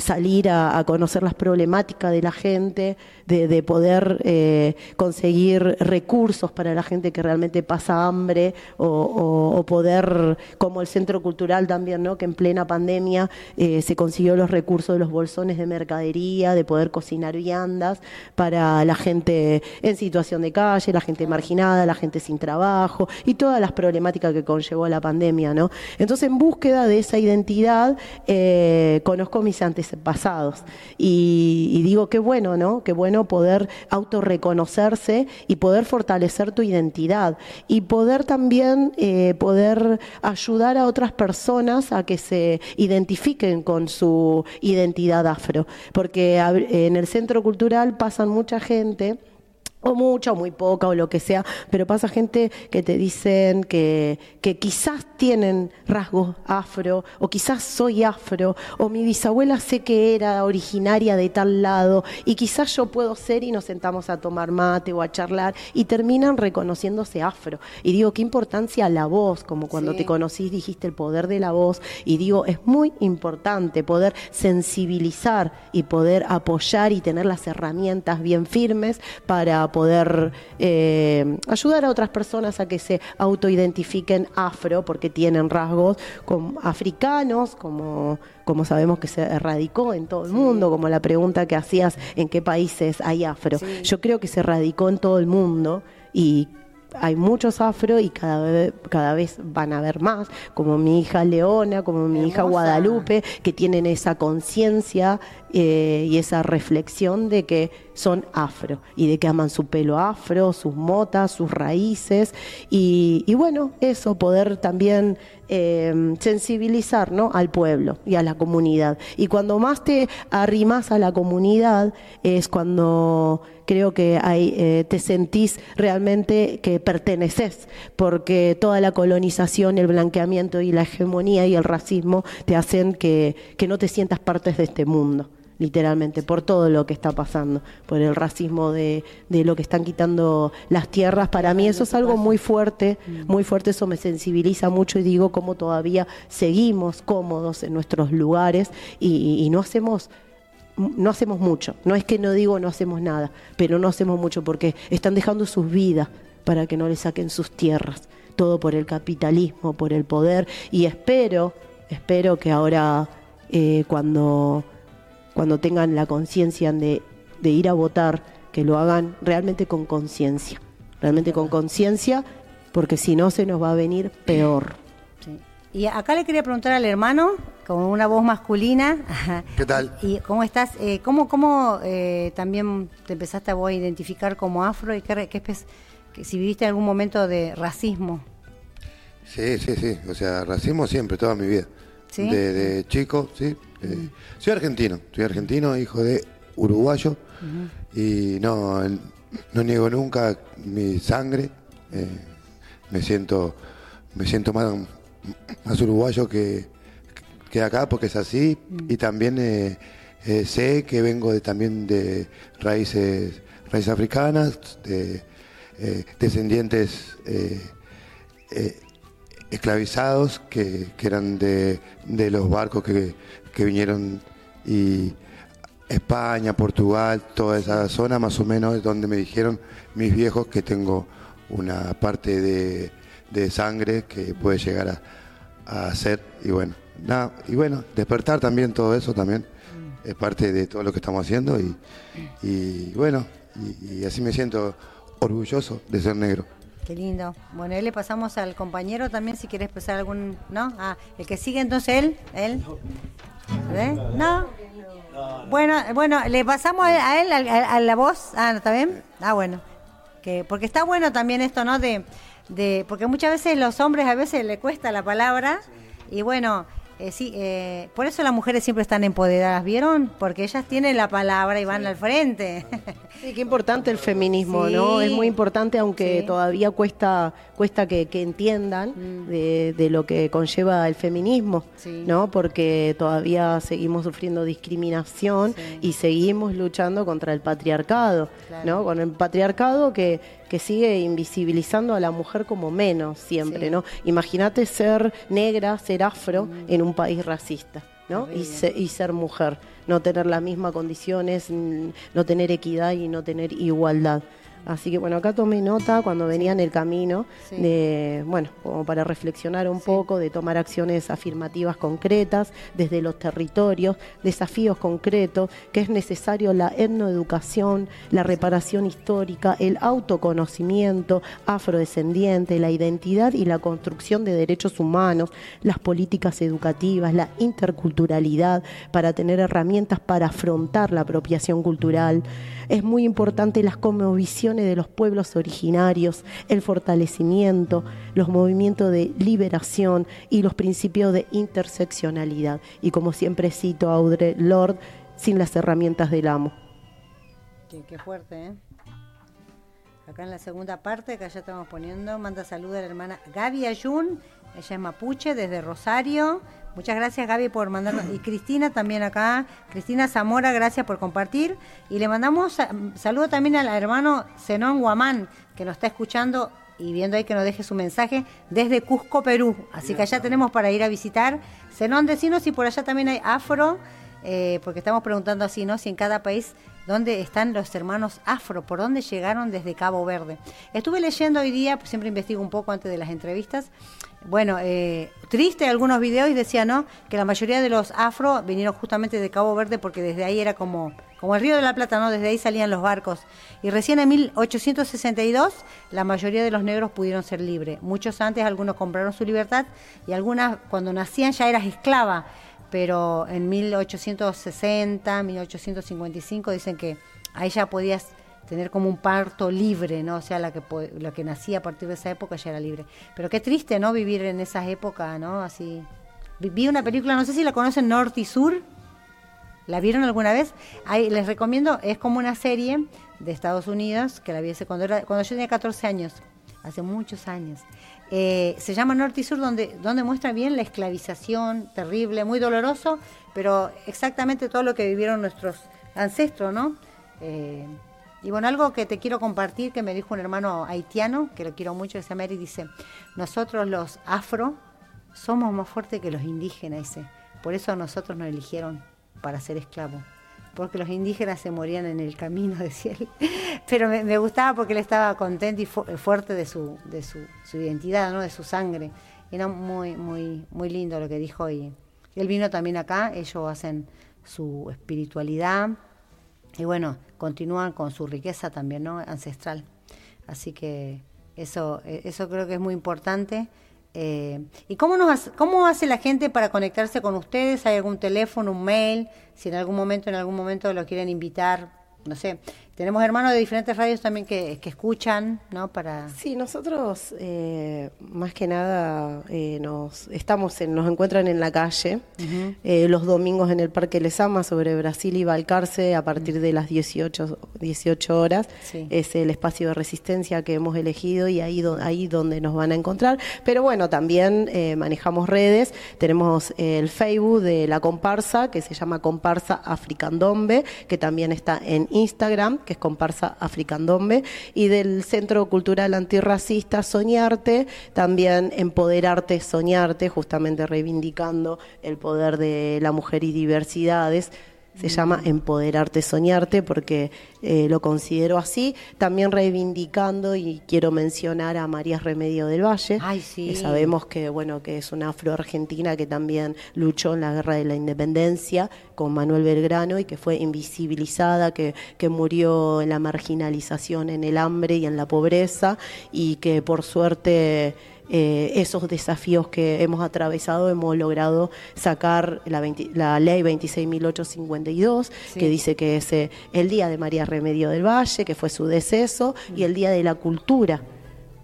Speaker 3: salir a, conocer las problemáticas de la gente, de, de poder eh, conseguir recursos para la gente que realmente pasa hambre o poder, como el Centro Cultural también, ¿no? que en plena pandemia eh, se consiguió los recursos de los bolsones de mercadería, de poder cocinar viandas para la gente en situación de calle, la gente marginada, la gente sin trabajo y todas las problemáticas que conllevó la pandemia, ¿no? Entonces, en búsqueda de esa identidad, eh, conozco mis antepasados. Y, y digo, qué bueno, ¿no? Qué bueno poder autorreconocerse y poder fortalecer tu identidad. Y poder también eh, poder ayudar a otras personas a que se identifiquen con su identidad afro, porque en el centro cultural pasan mucha gente o mucha o muy poca o lo que sea, pero pasa gente que te dicen que, que quizás tienen rasgos afro, o quizás soy afro, o mi bisabuela sé que era originaria de tal lado, y quizás yo puedo ser y nos sentamos a tomar mate o a charlar, y terminan reconociéndose afro. Y digo, qué importancia la voz, como cuando
Speaker 2: Sí.
Speaker 3: te conocís dijiste el poder de la voz, y digo, es muy importante poder sensibilizar y poder apoyar y tener las herramientas bien firmes para poder eh, ayudar a otras personas a que se autoidentifiquen afro, porque tienen rasgos como africanos, como, como sabemos que se erradicó en todo el mundo, como la pregunta que hacías, ¿en qué países hay afro?
Speaker 2: Sí.
Speaker 3: Yo creo que se radicó en todo el mundo y hay muchos afro y cada vez, cada vez van a haber más, como mi hija Leona, como mi hija. Guadalupe, que tienen esa conciencia eh, y esa reflexión de que son afro y de que aman su pelo afro, sus motas, sus raíces y, y bueno, eso, poder también eh, sensibilizar ¿no? al pueblo y a la comunidad. Y cuando más te arrimas a la comunidad es cuando creo que hay, eh, te sentís realmente que perteneces, porque toda la colonización, el blanqueamiento y la hegemonía y el racismo te hacen que, que no te sientas parte de este mundo literalmente, por todo lo que está pasando, por el racismo de, de lo que están quitando las tierras. Para mí eso es algo muy fuerte, muy fuerte, eso me sensibiliza mucho y digo cómo todavía seguimos cómodos en nuestros lugares y, y no hacemos no hacemos mucho. No es que no digo no hacemos nada, pero no hacemos mucho porque están dejando sus vidas para que no le saquen sus tierras. Todo por el capitalismo, por el poder. Y espero, espero que ahora eh, cuando, cuando tengan la conciencia de, de ir a votar, que lo hagan realmente con conciencia. Realmente con conciencia, porque si no se nos va a venir peor.
Speaker 2: Y acá le quería preguntar al hermano, con una voz masculina.
Speaker 4: ¿Qué tal?
Speaker 2: ¿Y cómo estás? Eh, ¿Cómo, cómo eh, también te empezaste a vos a identificar como afro y qué, qué que si viviste algún momento de racismo?
Speaker 4: Sí, sí, sí. O sea, racismo siempre, toda mi vida. ¿Sí? De, chico, sí. Soy argentino, soy argentino, hijo de uruguayo. Y no, no niego nunca mi sangre. Eh, me siento me siento más, más uruguayo que, que acá porque es así y también eh, eh, sé que vengo de, también de raíces, raíces africanas, de eh, descendientes esclavizados que, eran de, los barcos que, vinieron y España, Portugal, toda esa zona más o menos es donde me dijeron mis viejos que tengo una parte de, de sangre que puede llegar a, a ser y bueno nada, y bueno, despertar también todo eso también es parte de todo lo que estamos haciendo y, y bueno, y, así me siento orgulloso de ser negro.
Speaker 2: Qué lindo. Bueno, él le pasamos al compañero también si quiere expresar algún, ¿no? Ah, el que sigue entonces él, él. ¿No? Bueno, bueno, le pasamos a él, a, la voz. Ah, ¿está bien? Ah, bueno. Que, porque está bueno también esto, ¿no? De, de, porque muchas veces los hombres a veces le cuesta la palabra y bueno, eh, sí, eh, por eso las mujeres siempre están empoderadas, ¿vieron? Porque ellas tienen la palabra y van al frente.
Speaker 3: Sí, qué importante el feminismo, ¿no? Es muy importante, aunque todavía cuesta cuesta que, entiendan mm. de, lo que conlleva el feminismo, ¿no? Porque todavía seguimos sufriendo discriminación y seguimos luchando contra el patriarcado, ¿no? Con el patriarcado que, que sigue invisibilizando a la mujer como menos siempre, ¿no? Imagínate ser negra, ser afro mm. en un país racista, ¿no? Y, y ser mujer no tener las mismas condiciones, no tener equidad y no tener igualdad. Así que bueno, acá tomé nota cuando venía en el camino de, bueno, como para reflexionar un poco, de tomar acciones afirmativas concretas desde los territorios, desafíos concretos, que es necesario la etnoeducación, la reparación histórica, el autoconocimiento afrodescendiente, la identidad y la construcción de derechos humanos, las políticas educativas, la interculturalidad, para tener herramientas para afrontar la apropiación cultural. Es muy importante las conmovisiones de los pueblos originarios, el fortalecimiento, los movimientos de liberación y los principios de interseccionalidad. Y como siempre cito a Audre Lord, sin las herramientas del amo.
Speaker 2: Qué, fuerte, ¿eh? Acá en la segunda parte, que ya estamos poniendo, manda salud a la hermana Gaby Ayun, ella es mapuche desde Rosario. Muchas gracias Gaby por mandarnos. Y Cristina también acá. Cristina Zamora, gracias por compartir. Y le mandamos saludo también al hermano Zenón Guamán, que nos está escuchando y viendo ahí que nos deje su mensaje desde Cusco, Perú. Así que allá tenemos para ir a visitar. Zenón, decinos si por allá también hay afro, eh, porque estamos preguntando así, ¿no? Si en cada país dónde están los hermanos afro, por dónde llegaron desde Cabo Verde. Estuve leyendo hoy día, pues siempre investigo un poco antes de las entrevistas, bueno, eh, triste algunos videos y decía, ¿no? Que la mayoría de los afro vinieron justamente de Cabo Verde porque desde ahí era como, como el Río de la Plata, ¿no? Desde ahí salían los barcos. Y recién en 1862 la mayoría de los negros pudieron ser libres. Muchos antes, algunos compraron su libertad y algunas cuando nacían ya eras esclava. Pero en 1860, 1855 dicen que ahí ya podías tener como un parto libre, ¿no? O sea, la que, la que nacía a partir de esa época ya era libre. Pero qué triste, ¿no? Vivir en esas épocas, ¿no? Así. Vi una película, no sé si la conocen, Norte y Sur. ¿La vieron alguna vez? Ahí, les recomiendo, es como una serie de Estados Unidos, que la vi cuando, era, cuando yo tenía 14 años, hace muchos años. Eh, se llama Norte y Sur, donde, donde muestra bien la esclavización terrible, muy doloroso, pero exactamente todo lo que vivieron nuestros ancestros, ¿no? Eh, y bueno, algo que te quiero compartir que me dijo un hermano haitiano, que lo quiero mucho, que se llama dice, nosotros los afro somos más fuertes que los indígenas, dice. Por eso nosotros nos eligieron para ser esclavos. porque los indígenas se morían en el camino, decía él. Pero me, gustaba porque él estaba contento y fu- fuerte de su, de su, identidad, ¿no? de su sangre. Era muy, muy, muy lindo lo que dijo y él vino también acá, ellos hacen su espiritualidad y bueno, continúan con su riqueza también, ¿no? ancestral. Así que eso, eh, eso creo que es muy importante. Eh, ¿Y cómo, nos, cómo hace la gente para conectarse con ustedes? ¿Hay algún teléfono, un mail? Si en algún momento, en algún momento lo quieren invitar, no sé. Tenemos hermanos de diferentes radios también que, que escuchan, ¿no? Para...
Speaker 3: Sí, nosotros eh, más que nada eh, nos estamos en, nos encuentran en la calle eh, los domingos en el Parque Lesama sobre Brasil y Balcarce a partir de las 18, 18 horas.
Speaker 2: Sí.
Speaker 3: Es el espacio de resistencia que hemos elegido y ahí, do- ahí donde nos van a encontrar. Pero bueno, también manejamos redes. Tenemos el Facebook de la comparsa que se llama Comparsa Africandombe, que también está en Instagram, que es Comparsa Africandombe, y del Centro Cultural Antirracista Soñarte, también Empoderarte Soñarte, justamente reivindicando el poder de la mujer y diversidades. Se llama Empoderarte Soñarte porque eh, lo considero así. También reivindicando y quiero mencionar a María Remedio del Valle.
Speaker 2: Ay, sí.
Speaker 3: que sabemos que bueno que es una afroargentina que también luchó en la guerra de la independencia con Manuel Belgrano y que fue invisibilizada, que, que murió en la marginalización, en el hambre y en la pobreza y que por suerte eh, esos desafíos que hemos atravesado hemos logrado sacar la, 20 la ley 26.852
Speaker 2: Sí.
Speaker 3: que dice que es eh, el día de María Remedio del Valle, que fue su deceso, y el día de la cultura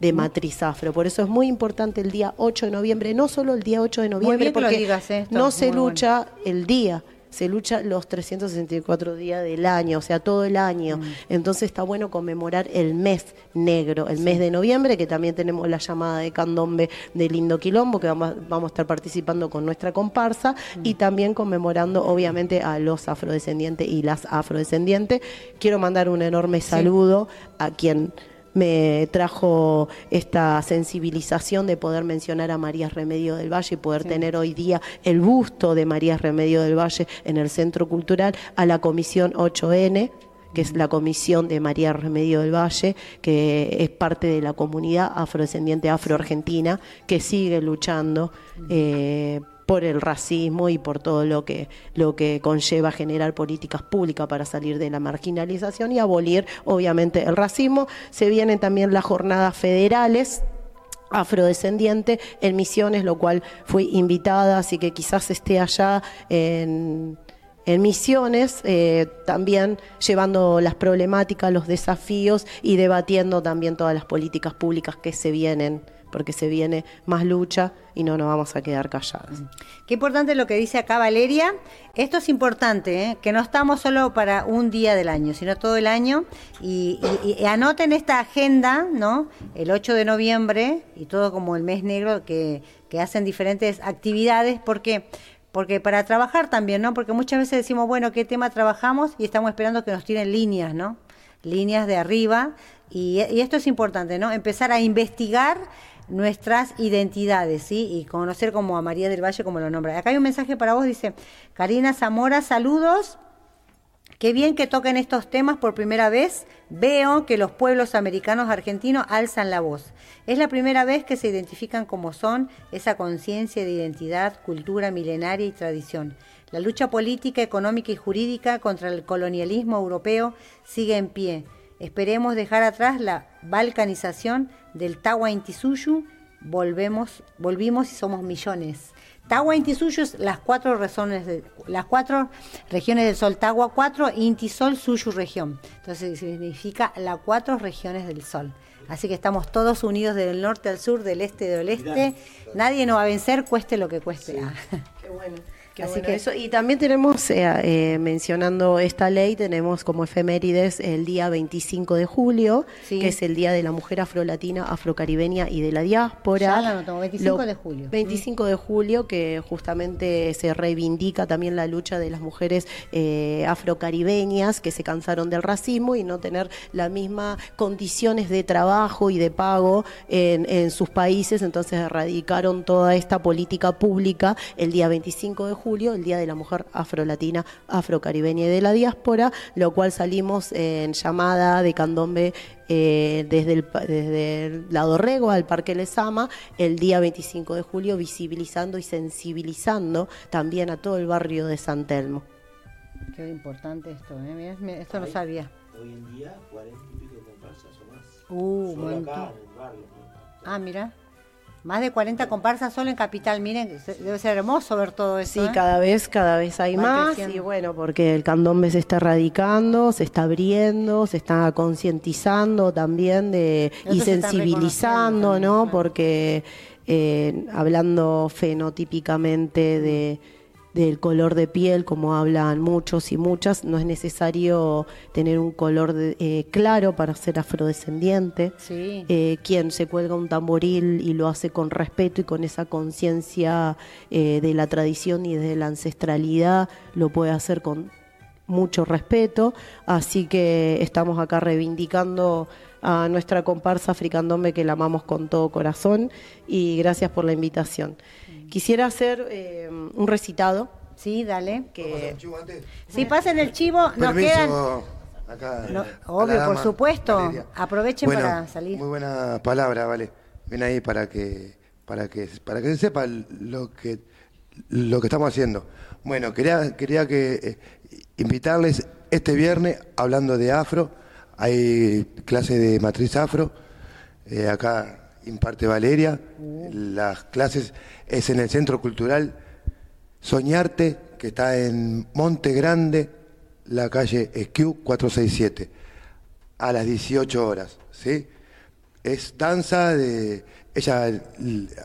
Speaker 3: de matriz afro. Por eso es muy importante el día 8 de noviembre, no solo el día 8 de noviembre, porque
Speaker 2: digas
Speaker 3: no se
Speaker 2: bueno.
Speaker 3: lucha el día, se lucha los 364 días del año, o sea, todo el año.
Speaker 2: Mm.
Speaker 3: Entonces está bueno conmemorar el mes negro, el mes de noviembre, que también tenemos la llamada de candombe de Lindo Quilombo, que vamos, vamos a estar participando con nuestra comparsa,
Speaker 2: Mm.
Speaker 3: y también conmemorando, obviamente, a los afrodescendientes y las afrodescendientes. Quiero mandar un enorme saludo a quien me trajo esta sensibilización de poder mencionar a María Remedio del Valle y poder tener hoy día el busto de María Remedio del Valle en el Centro Cultural a la Comisión 8N que es la comisión de María Remedio del Valle, que es parte de la comunidad afrodescendiente afroargentina, que sigue luchando eh, por el racismo y por todo lo que, lo que conlleva generar políticas públicas para salir de la marginalización y abolir, obviamente, el racismo. Se vienen también las jornadas federales afrodescendiente en Misiones, lo cual fui invitada, así que quizás esté allá en, en Misiones, eh, también llevando las problemáticas, los desafíos y debatiendo también todas las políticas públicas que se vienen, porque se viene más lucha y no nos vamos a quedar calladas.
Speaker 2: Qué importante lo que dice acá Valeria. Esto es importante, ¿eh? que no estamos solo para un día del año, sino todo el año. Y, anoten esta agenda, ¿no? El 8 de noviembre y todo como el mes negro que, que hacen diferentes actividades. porque porque para trabajar también, ¿no? Porque muchas veces decimos, bueno, ¿qué tema trabajamos? Y estamos esperando que nos tiren líneas, ¿no? Líneas de arriba. Y esto es importante, ¿no? Empezar a investigar nuestras identidades, ¿sí? Y conocer como a María del Valle, como lo nombra. Acá hay un mensaje para vos, dice, Karina Zamora, saludos. Qué bien que toquen estos temas por primera vez. Veo que los pueblos americanos argentinos alzan la voz. Es la primera vez que se identifican como son esa conciencia de identidad, cultura milenaria y tradición. La lucha política, económica y jurídica contra el colonialismo europeo sigue en pie. Esperemos dejar atrás la balcanización del Tawa Intisuyu. Volvemos, volvimos y somos millones. Tawa Intisuyu es las cuatro razones de- las cuatro regiones del sol. Tawa 4, Inti Sol, Suyu región. Entonces significa las cuatro regiones del sol. Así que estamos todos unidos del norte al sur, del este al oeste. Nadie nos va a vencer, cueste lo que cueste. Ah.
Speaker 3: Qué bueno.
Speaker 2: Así
Speaker 3: Así
Speaker 2: que-
Speaker 3: que eso, y también tenemos, eh, eh, mencionando esta ley, tenemos como efemérides el día 25 de julio,
Speaker 2: Sí.
Speaker 3: que es el Día de la Mujer Afrolatina, Afrocaribeña y de la Diáspora.
Speaker 2: Ya la anotamos, 25 de julio.
Speaker 3: 25 de julio, que justamente se reivindica también la lucha de las mujeres eh, afrocaribeñas que se cansaron del racismo y no tener las mismas condiciones de trabajo y de pago en, en sus países, entonces erradicaron toda esta política pública el día 25 25 de julio, el Día de la Mujer Afrolatina, Afrocaribeña y de la Diáspora, lo cual salimos en llamada de candombe eh, desde, el, desde el lado Rego al Parque Lesama el día 25 de julio, visibilizando y sensibilizando también a todo el barrio de San Telmo.
Speaker 2: Qué importante esto, ¿eh? Mirá, esto no sabía.
Speaker 6: Hoy en día, 40 y pico comparsas o más.
Speaker 2: Uh,
Speaker 6: Solo
Speaker 2: montón.
Speaker 6: acá en el barrio.
Speaker 2: Ah, mira. Más de 40 comparsas solo en Capital. Miren, debe ser hermoso ver todo eso.
Speaker 3: Sí,
Speaker 2: ¿eh?
Speaker 3: cada vez, cada vez hay
Speaker 2: Va
Speaker 3: más
Speaker 2: creciendo.
Speaker 3: y bueno, porque el candombe se está erradicando, se está abriendo, se está concientizando también de y
Speaker 2: Otros se están
Speaker 3: sensibilizando, ¿no? Porque eh, hablando fenotípicamente de del color de piel, como hablan muchos y muchas, no es necesario tener un color de- eh, claro para ser afrodescendiente.
Speaker 2: Sí.
Speaker 3: Eh, quien se cuelga un tamboril y lo hace con respeto y con esa conciencia eh, de la tradición y de la ancestralidad, lo puede hacer con mucho respeto. Así que estamos acá reivindicando a nuestra comparsa Africandombe que la amamos con todo corazón y gracias por la invitación. Quisiera hacer eh, un recitado
Speaker 2: Sí, dale.
Speaker 3: que
Speaker 4: Chivo antes.
Speaker 2: Si pasen el chivo, nos
Speaker 4: Permiso,
Speaker 2: quedan.
Speaker 4: acá.
Speaker 2: No, obvio, por supuesto.
Speaker 4: Valeria.
Speaker 2: Aprovechen
Speaker 4: Bueno,
Speaker 2: para salir.
Speaker 4: Muy buena palabra, vale. Ven ahí para que para que para que se sepa lo que lo que estamos haciendo. Bueno, quería quería que eh, invitarles este viernes hablando de afro. Hay clase de matriz afro. eh, acá imparte Valeria. Las clases es en el Centro Cultural Soñarte, que está en Monte Grande, la calle Esquiu 467, a las 18 horas, ¿sí? Es danza de... Ella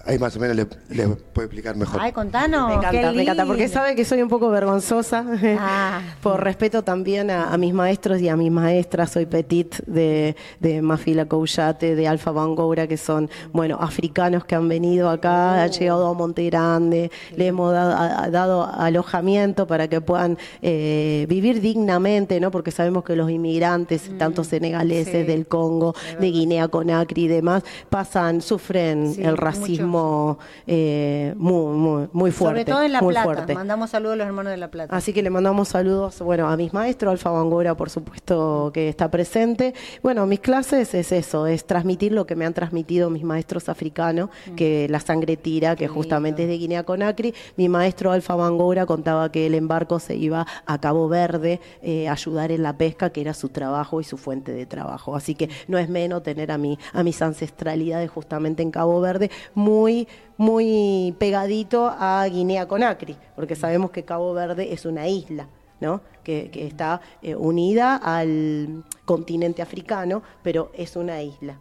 Speaker 4: ahí más o menos le, le puede explicar mejor.
Speaker 2: Ay, contanos.
Speaker 3: Me encanta,
Speaker 2: qué
Speaker 3: me encanta, porque sabe que soy un poco vergonzosa.
Speaker 2: Ah.
Speaker 3: Por respeto también a, a mis maestros y a mis maestras, soy Petit de, de Mafila Couchate, de Alfa Bangoura, que son, bueno, africanos que han venido acá, han llegado a Monte Grande, le hemos dado, a- a- dado alojamiento para que puedan eh, vivir dignamente, ¿no? Porque sabemos que los inmigrantes, tanto senegaleses
Speaker 2: sí.
Speaker 3: del Congo, de Guinea Conakry y demás, pasan, sufren
Speaker 2: Sí,
Speaker 3: el racismo eh, muy, muy, muy fuerte.
Speaker 2: Sobre todo en La Plata.
Speaker 3: fuerte.
Speaker 2: Mandamos saludos a los hermanos de La Plata.
Speaker 3: Así que le mandamos saludos, bueno, a mis maestros, Alfa Bangora, por supuesto, que está presente. Bueno, mis clases es eso, es transmitir lo que me han transmitido mis maestros africanos, que la sangre tira, que justamente es de Guinea Conakry. Mi maestro Alfa Bangora contaba que el embarco se iba a Cabo Verde eh, a ayudar en la pesca, que era su trabajo y su fuente de trabajo. Así que no es menos tener a, mi, a mis ancestralidades justamente en Cabo Verde muy muy pegadito a Guinea Conakry, porque sabemos que Cabo Verde es una isla, ¿no? Que, que está eh, unida al continente africano, pero es una isla.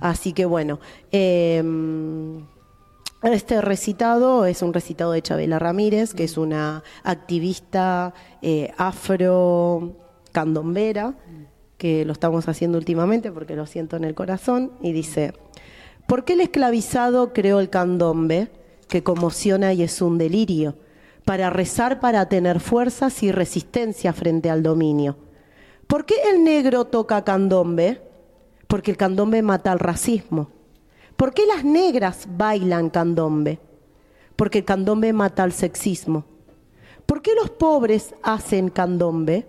Speaker 3: Así que bueno, em, este recitado es un recitado de Chabela Ramírez, que es una activista eh, afro candombera, que lo estamos haciendo últimamente porque lo siento en el corazón, y dice, ¿por qué el esclavizado creó el candombe, que conmociona y es un delirio, para rezar para tener fuerzas y resistencia frente al dominio? ¿Por qué el negro toca candombe? Porque el candombe mata al racismo. ¿Por qué las negras bailan candombe? Porque el candombe mata al sexismo. ¿Por qué los pobres hacen candombe?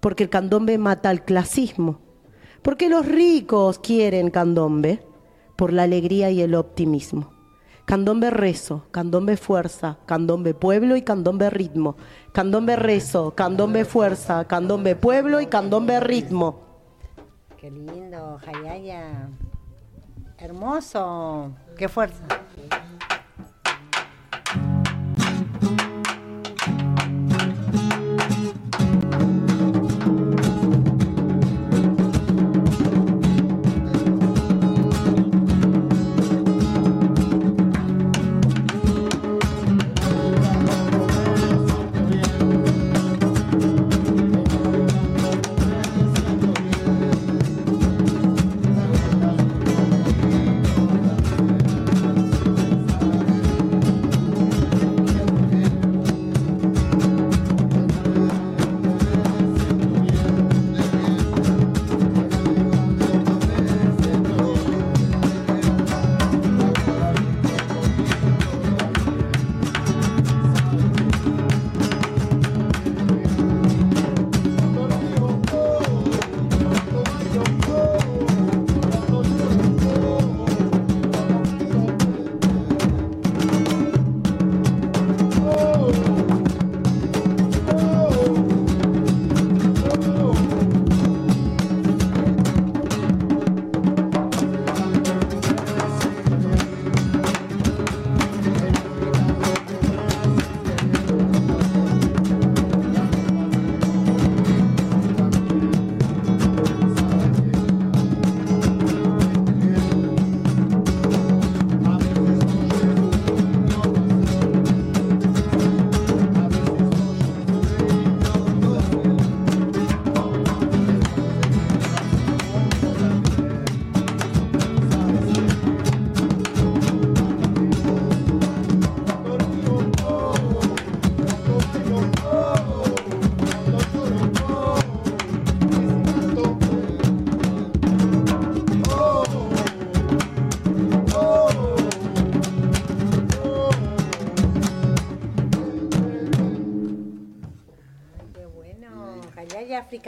Speaker 3: Porque el candombe mata al clasismo. ¿Por qué los ricos quieren candombe? Por la alegría y el optimismo. Candombe rezo, candombe fuerza, candombe pueblo y candombe ritmo. Candombe rezo, candombe fuerza, candombe pueblo y candombe ritmo.
Speaker 2: Qué lindo, Jayaya. Hermoso. Qué fuerza.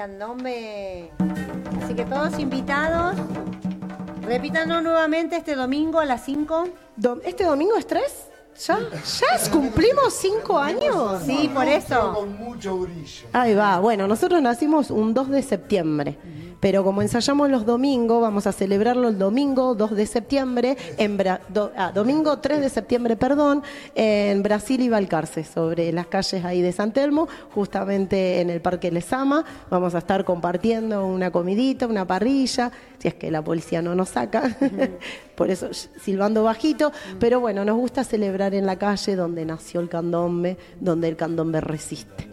Speaker 2: Africandombe. Así que todos invitados. Repítanos nuevamente este domingo a las 5.
Speaker 3: Dom- ¿Este domingo es 3? ¿Ya? ¿Ya cumplimos 5 años?
Speaker 2: Sí, por eso.
Speaker 7: Con mucho brillo.
Speaker 3: Ahí va. Bueno, nosotros nacimos un 2 de septiembre. Pero como ensayamos los domingos, vamos a celebrarlo el domingo 2 de septiembre, en Bra- ah, domingo 3 de septiembre, perdón, en Brasil y Balcarce, sobre las calles ahí de San Telmo, justamente en el Parque Lesama. Vamos a estar compartiendo una comidita, una parrilla, si es que la policía no nos saca, por eso silbando bajito. Pero bueno, nos gusta celebrar en la calle donde nació el candombe, donde el candombe resiste.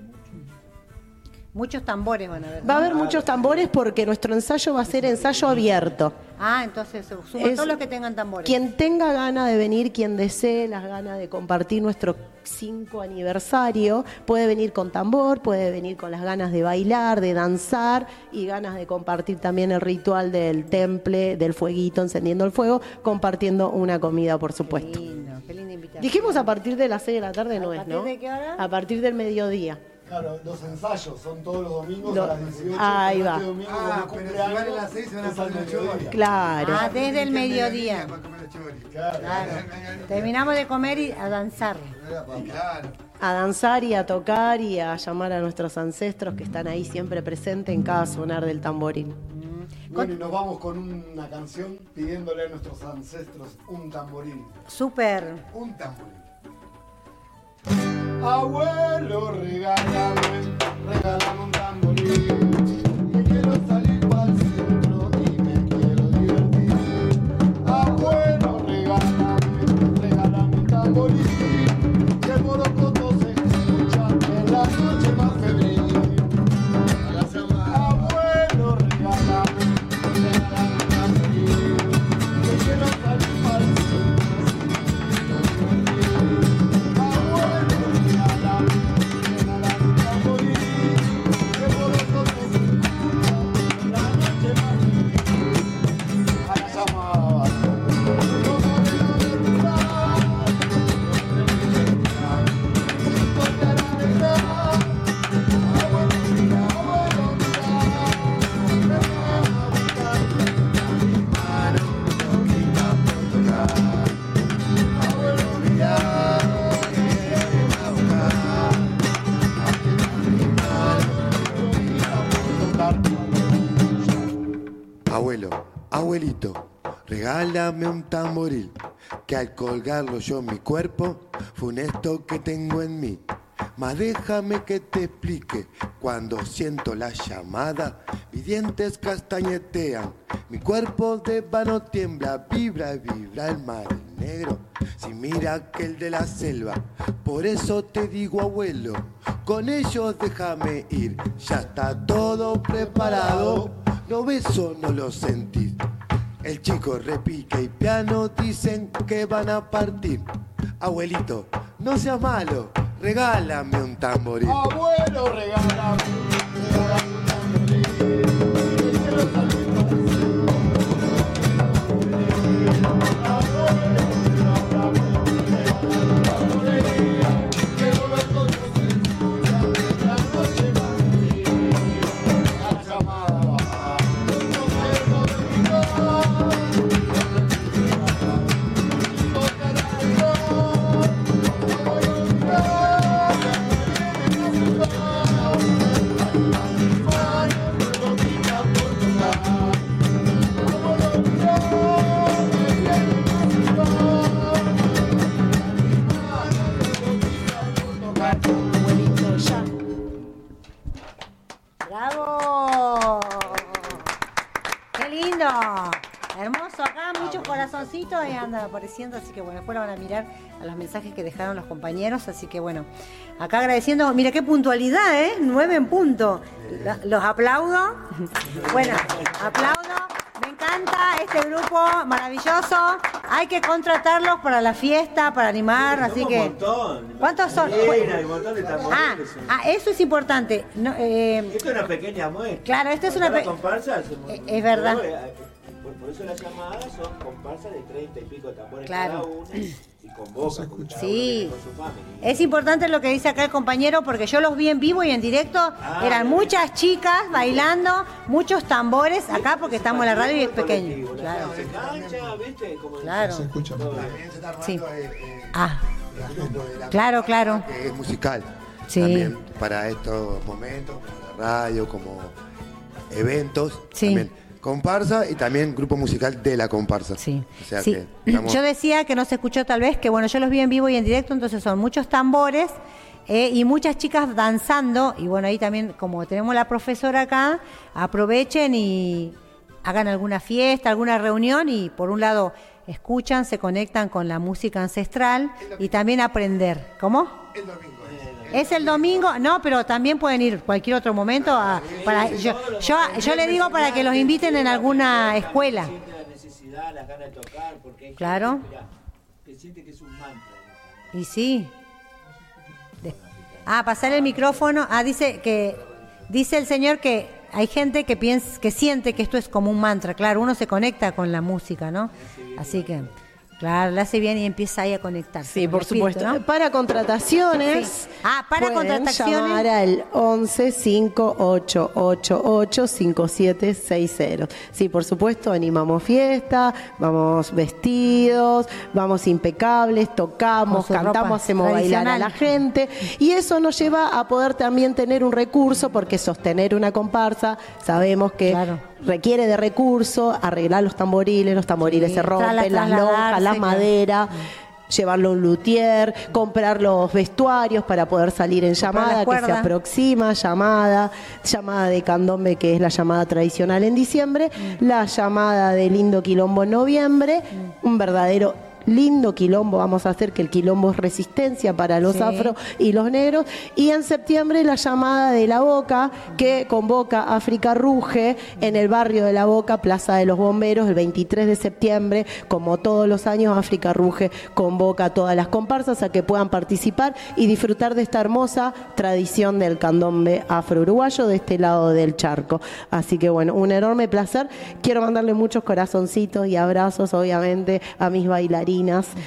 Speaker 2: Muchos tambores van a ver.
Speaker 3: Va a haber muchos tambores porque nuestro ensayo va a ser ensayo abierto.
Speaker 2: Ah, entonces
Speaker 3: Es-
Speaker 2: todos los que tengan tambores.
Speaker 3: Quien tenga ganas de venir, quien desee las ganas de compartir nuestro 5 aniversario, puede venir con tambor, puede venir con las ganas de bailar, de danzar y ganas de compartir también el ritual del temple, del fueguito, encendiendo el fuego, compartiendo una comida, por
Speaker 2: Qué
Speaker 3: supuesto.
Speaker 2: lindo, qué linda invitación.
Speaker 3: Dijimos a partir de las 6 de la tarde, no
Speaker 2: ¿A
Speaker 3: es,
Speaker 2: partir
Speaker 3: ¿no?
Speaker 2: de qué hora?
Speaker 3: A partir del mediodía.
Speaker 7: Claro, los ensayos son todos los domingos
Speaker 3: Lo-
Speaker 7: a las 18.
Speaker 3: Ahí
Speaker 7: pero
Speaker 3: va.
Speaker 7: Este domingo,
Speaker 4: Ah, pero si van a las seis, se van a
Speaker 7: mediodía.
Speaker 4: choris.
Speaker 3: Claro.
Speaker 2: Ah, desde el mediodía.
Speaker 4: Para comer los choris.
Speaker 7: Claro.
Speaker 2: Claro. Terminamos de comer y a danzar.
Speaker 4: Claro.
Speaker 3: a danzar y a tocar y a llamar a nuestros ancestros que están ahí siempre presentes en cada sonar del tamborín.
Speaker 7: Bueno, y nos vamos con una canción pidiéndole a nuestros ancestros un tamborín.
Speaker 2: Súper.
Speaker 4: Un tamborín.
Speaker 7: Abuelo, regálame, regálame un tamborín. Regálame un
Speaker 4: tamboril, que al colgarlo yo mi cuerpo, funesto que tengo en mí. Mas déjame que te explique, cuando siento la llamada, mis dientes castañetean, mi cuerpo de vano tiembla, vibra vibra el mar negro, si mira que el de la selva, por eso te digo abuelo, con ellos déjame ir, ya está todo preparado, no ves o no lo sentís. El chico repique y piano dicen que van a partir. Abuelito, no seas malo, regálame un tamboril.
Speaker 7: Abuelo, regálame, regálame
Speaker 2: así que bueno, después van a mirar a los mensajes que dejaron los compañeros, así que bueno, acá agradeciendo, mira qué puntualidad, ¿eh? Nueve en punto. Los aplaudo. Bueno, aplaudo. Me encanta este grupo maravilloso. Hay que contratarlos para la fiesta, para animar, así que...
Speaker 6: un montón.
Speaker 2: ¿Cuántos son?
Speaker 6: Bandera, hay un montón de tambores
Speaker 2: Ah,
Speaker 6: son-
Speaker 2: ah, eso es importante. No, eh,
Speaker 6: Esto es una pequeña muestra.
Speaker 2: Claro, esto es una
Speaker 6: Cada
Speaker 2: pe-
Speaker 6: comparsa hacemos-
Speaker 2: Eh, es verdad.
Speaker 6: Por, eso las llamadas son comparsas de 30 y pico tambores
Speaker 2: Claro.
Speaker 6: cada una. Y
Speaker 2: Sí, es importante lo que dice acá el compañero porque yo los vi en vivo y en directo. Eran muchas chicas bailando, muchos tambores acá porque estamos en la radio y es pequeño. Claro. Claro.
Speaker 1: Se escucha muy bien.
Speaker 4: También se está armando,
Speaker 2: Sí.
Speaker 4: eh, eh,
Speaker 2: Ah,
Speaker 4: de la
Speaker 2: Claro, claro.
Speaker 4: Que es musical.
Speaker 2: Sí.
Speaker 4: También para estos momentos, como la radio, como eventos.
Speaker 2: Sí.
Speaker 4: También comparsa y también grupo musical de la comparsa.
Speaker 2: sí.
Speaker 4: O sea
Speaker 2: sí.
Speaker 4: que estamos-
Speaker 2: Yo decía que no se escuchó tal vez, que bueno, yo los vi en vivo y en directo, entonces son muchos tambores. eh, y muchas chicas danzando, y bueno, ahí también, como tenemos la profesora acá, aprovechen y hagan alguna fiesta, alguna reunión, y por un lado escuchan, se conectan con la música ancestral y también aprender. ¿Cómo? Es el domingo, no, pero también pueden ir cualquier otro momento. A, para, yo, yo, le digo para que los inviten en alguna escuela. Claro.
Speaker 6: que siente que es un.
Speaker 2: Y sí. Ah, pasar el micrófono. Ah, dice que dice el señor que hay gente que piensa, que siente que esto es como un mantra. Claro, uno se conecta con la música, ¿no? Así que, claro, le hace bien y empieza ahí a conectarse.
Speaker 3: Sí,
Speaker 2: con
Speaker 3: por
Speaker 2: espíritu,
Speaker 3: supuesto.
Speaker 2: ¿no?
Speaker 3: Para contrataciones.
Speaker 2: Sí. Ah, para contrataciones.
Speaker 3: llamar al 11 5888 5760. Sí, por supuesto, animamos fiesta, vamos vestidos, vamos impecables, tocamos, cantamos, hacemos bailar a la gente. Y eso nos lleva a poder también tener un recurso, porque sostener una comparsa sabemos que
Speaker 2: Claro.
Speaker 3: requiere de recursos, arreglar los tamboriles, los tamboriles
Speaker 2: Sí,
Speaker 3: se rompen, las lonjas, las
Speaker 2: claro.
Speaker 3: maderas. Llevarlo a un luthier, comprar los vestuarios para poder salir en llamada, que se aproxima, llamada, llamada de candombe, que es la llamada tradicional en diciembre,
Speaker 2: Mm.
Speaker 3: la llamada de lindo quilombo en noviembre, un verdadero lindo quilombo, vamos a hacer que el quilombo es resistencia para los
Speaker 2: Sí.
Speaker 3: afro y los negros, y en septiembre la llamada de la Boca, que convoca África Ruge en el barrio de la Boca, Plaza de los Bomberos, el 23 de septiembre, como todos los años, África Ruge convoca a todas las comparsas a que puedan participar y disfrutar de esta hermosa tradición del candombe afro-uruguayo de este lado del charco. Así que bueno, un enorme placer. Quiero mandarle muchos corazoncitos y abrazos, obviamente, a mis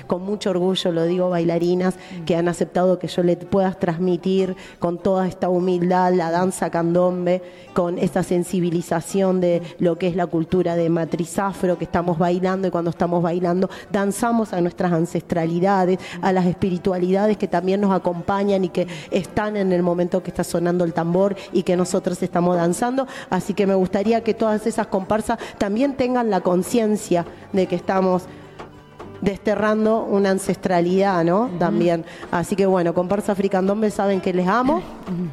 Speaker 3: con mucho orgullo lo digo, bailarinas, que han aceptado que yo les pueda transmitir con toda esta humildad la danza candombe, con esta sensibilización de lo que es la cultura de matriz afro que estamos bailando y cuando estamos bailando danzamos a nuestras ancestralidades, a las espiritualidades que también nos acompañan y que están en el momento que está sonando el tambor y que nosotros estamos danzando. Así que me gustaría que todas esas comparsas también tengan la conciencia de que estamos desterrando una ancestralidad, ¿no? También. Así que bueno, comparsa Africandombe saben que les amo,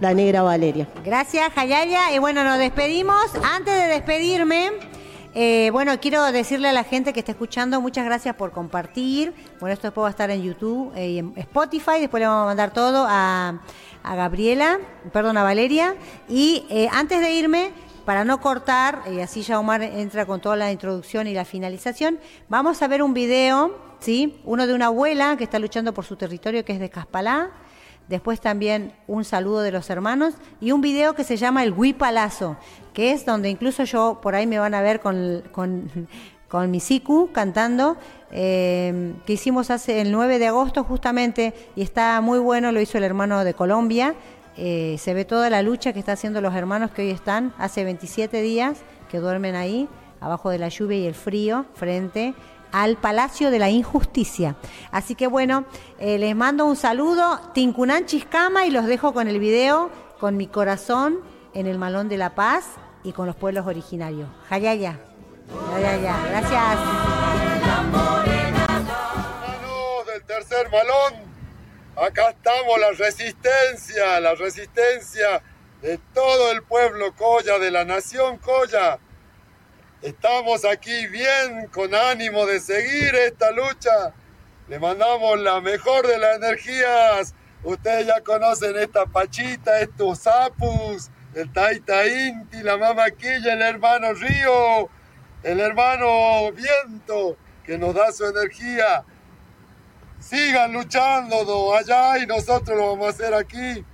Speaker 3: la negra Valeria.
Speaker 2: Gracias, Jayaya. Y bueno, nos despedimos. Antes de despedirme, eh, bueno, quiero decirle a la gente que está escuchando, muchas gracias por compartir. Bueno, esto después va a estar en YouTube eh, y en Spotify. Después le vamos a mandar todo a, a Gabriela, perdón, a Valeria. Y eh, antes de irme, para no cortar, y así ya Omar entra con toda la introducción y la finalización, vamos a ver un video, ¿sí? Uno de una abuela que está luchando por su territorio, que es de Caspalá. Después también un saludo de los hermanos y un video que se llama El Huipalazo, que es donde incluso yo por ahí me van a ver con, con, con mi Siku cantando, eh, que hicimos hace el 9 de agosto justamente y está muy bueno, lo hizo el hermano de Colombia. Eh, se ve toda la lucha que están haciendo los hermanos que hoy están, hace 27 días que duermen ahí, abajo de la lluvia y el frío, frente al Palacio de la Injusticia. Así que bueno, eh, les mando un saludo, Tincunan Chiscama, y los dejo con el video, con mi corazón en el Malón de la Paz y con los pueblos originarios. Jayaya. Jayaya. Gracias.
Speaker 8: Hermanos del tercer malón, acá estamos la resistencia, la resistencia de todo el pueblo Coya, de la nación Coya. Estamos aquí bien, con ánimo de seguir esta lucha. Le mandamos la mejor de las energías. Ustedes ya conocen esta Pachita, estos Apus, el Taita Inti, la Mamaquilla, el hermano Río, el hermano Viento, que nos da su energía. Sigan luchando allá y nosotros lo vamos a hacer aquí.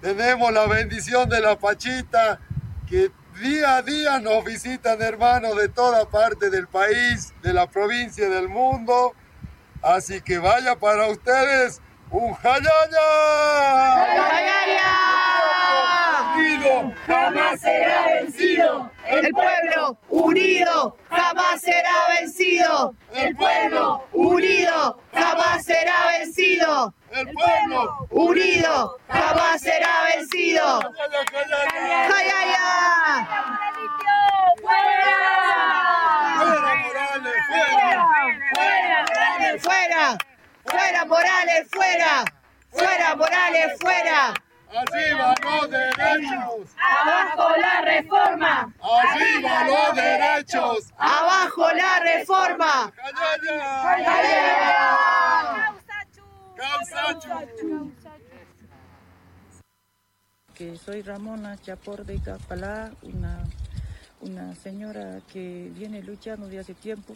Speaker 8: Tenemos la bendición de la Pachita, que día a día nos visitan hermanos de toda parte del país, de la provincia del mundo, Así que vaya para ustedes un jayaya.
Speaker 9: Unido jamás será vencido. El pueblo unido jamás será vencido. El pueblo unido será vencido.
Speaker 8: El pueblo
Speaker 9: unido jamás será vencido. ¡Jayaya!
Speaker 8: ¡Fuera Morales! ¡Fuera!
Speaker 9: ¡Fuera! ¡Fuera Morales! ¡Fuera! ¡Fuera Morales! ¡Fuera!
Speaker 8: ¡Arriba los derechos!
Speaker 9: ¡Abajo la reforma!
Speaker 8: ¡Arriba los derechos!
Speaker 9: ¡Abajo la reforma!
Speaker 8: ¡Jayaya! ¡Causachu!
Speaker 10: que soy Ramona Chapor de Capalá, una, una señora que viene luchando de hace tiempo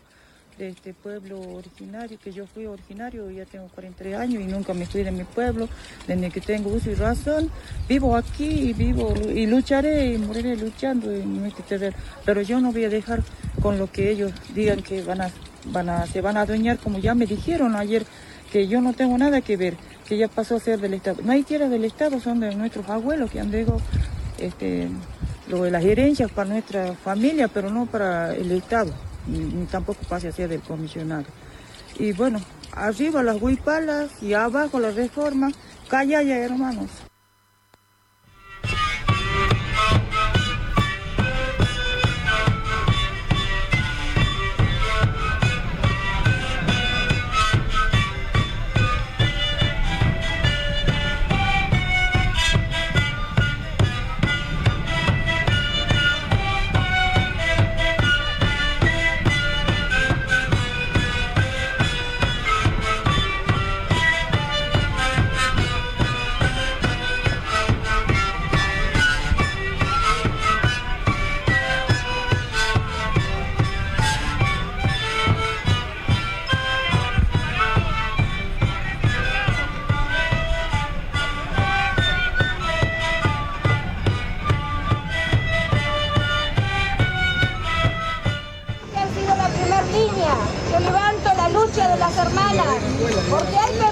Speaker 10: de este pueblo originario, que yo fui originario, ya tengo 43 años y nunca me fui de mi pueblo, desde que tengo uso y razón, vivo aquí y vivo y lucharé y moriré luchando en este terreno, pero yo no voy a dejar con lo que ellos digan que van a, van a, se van a adueñar, como ya me dijeron ayer, que yo no tengo nada que ver, que ya pasó a ser del Estado. No hay tierras del Estado, son de nuestros abuelos que han dejado este, lo de las herencias para nuestra familia, pero no para el Estado, ni, tampoco pase a ser del comisionado. Y bueno, arriba las huipalas y abajo la reforma, calla ya hermanos.
Speaker 11: Las hermanas,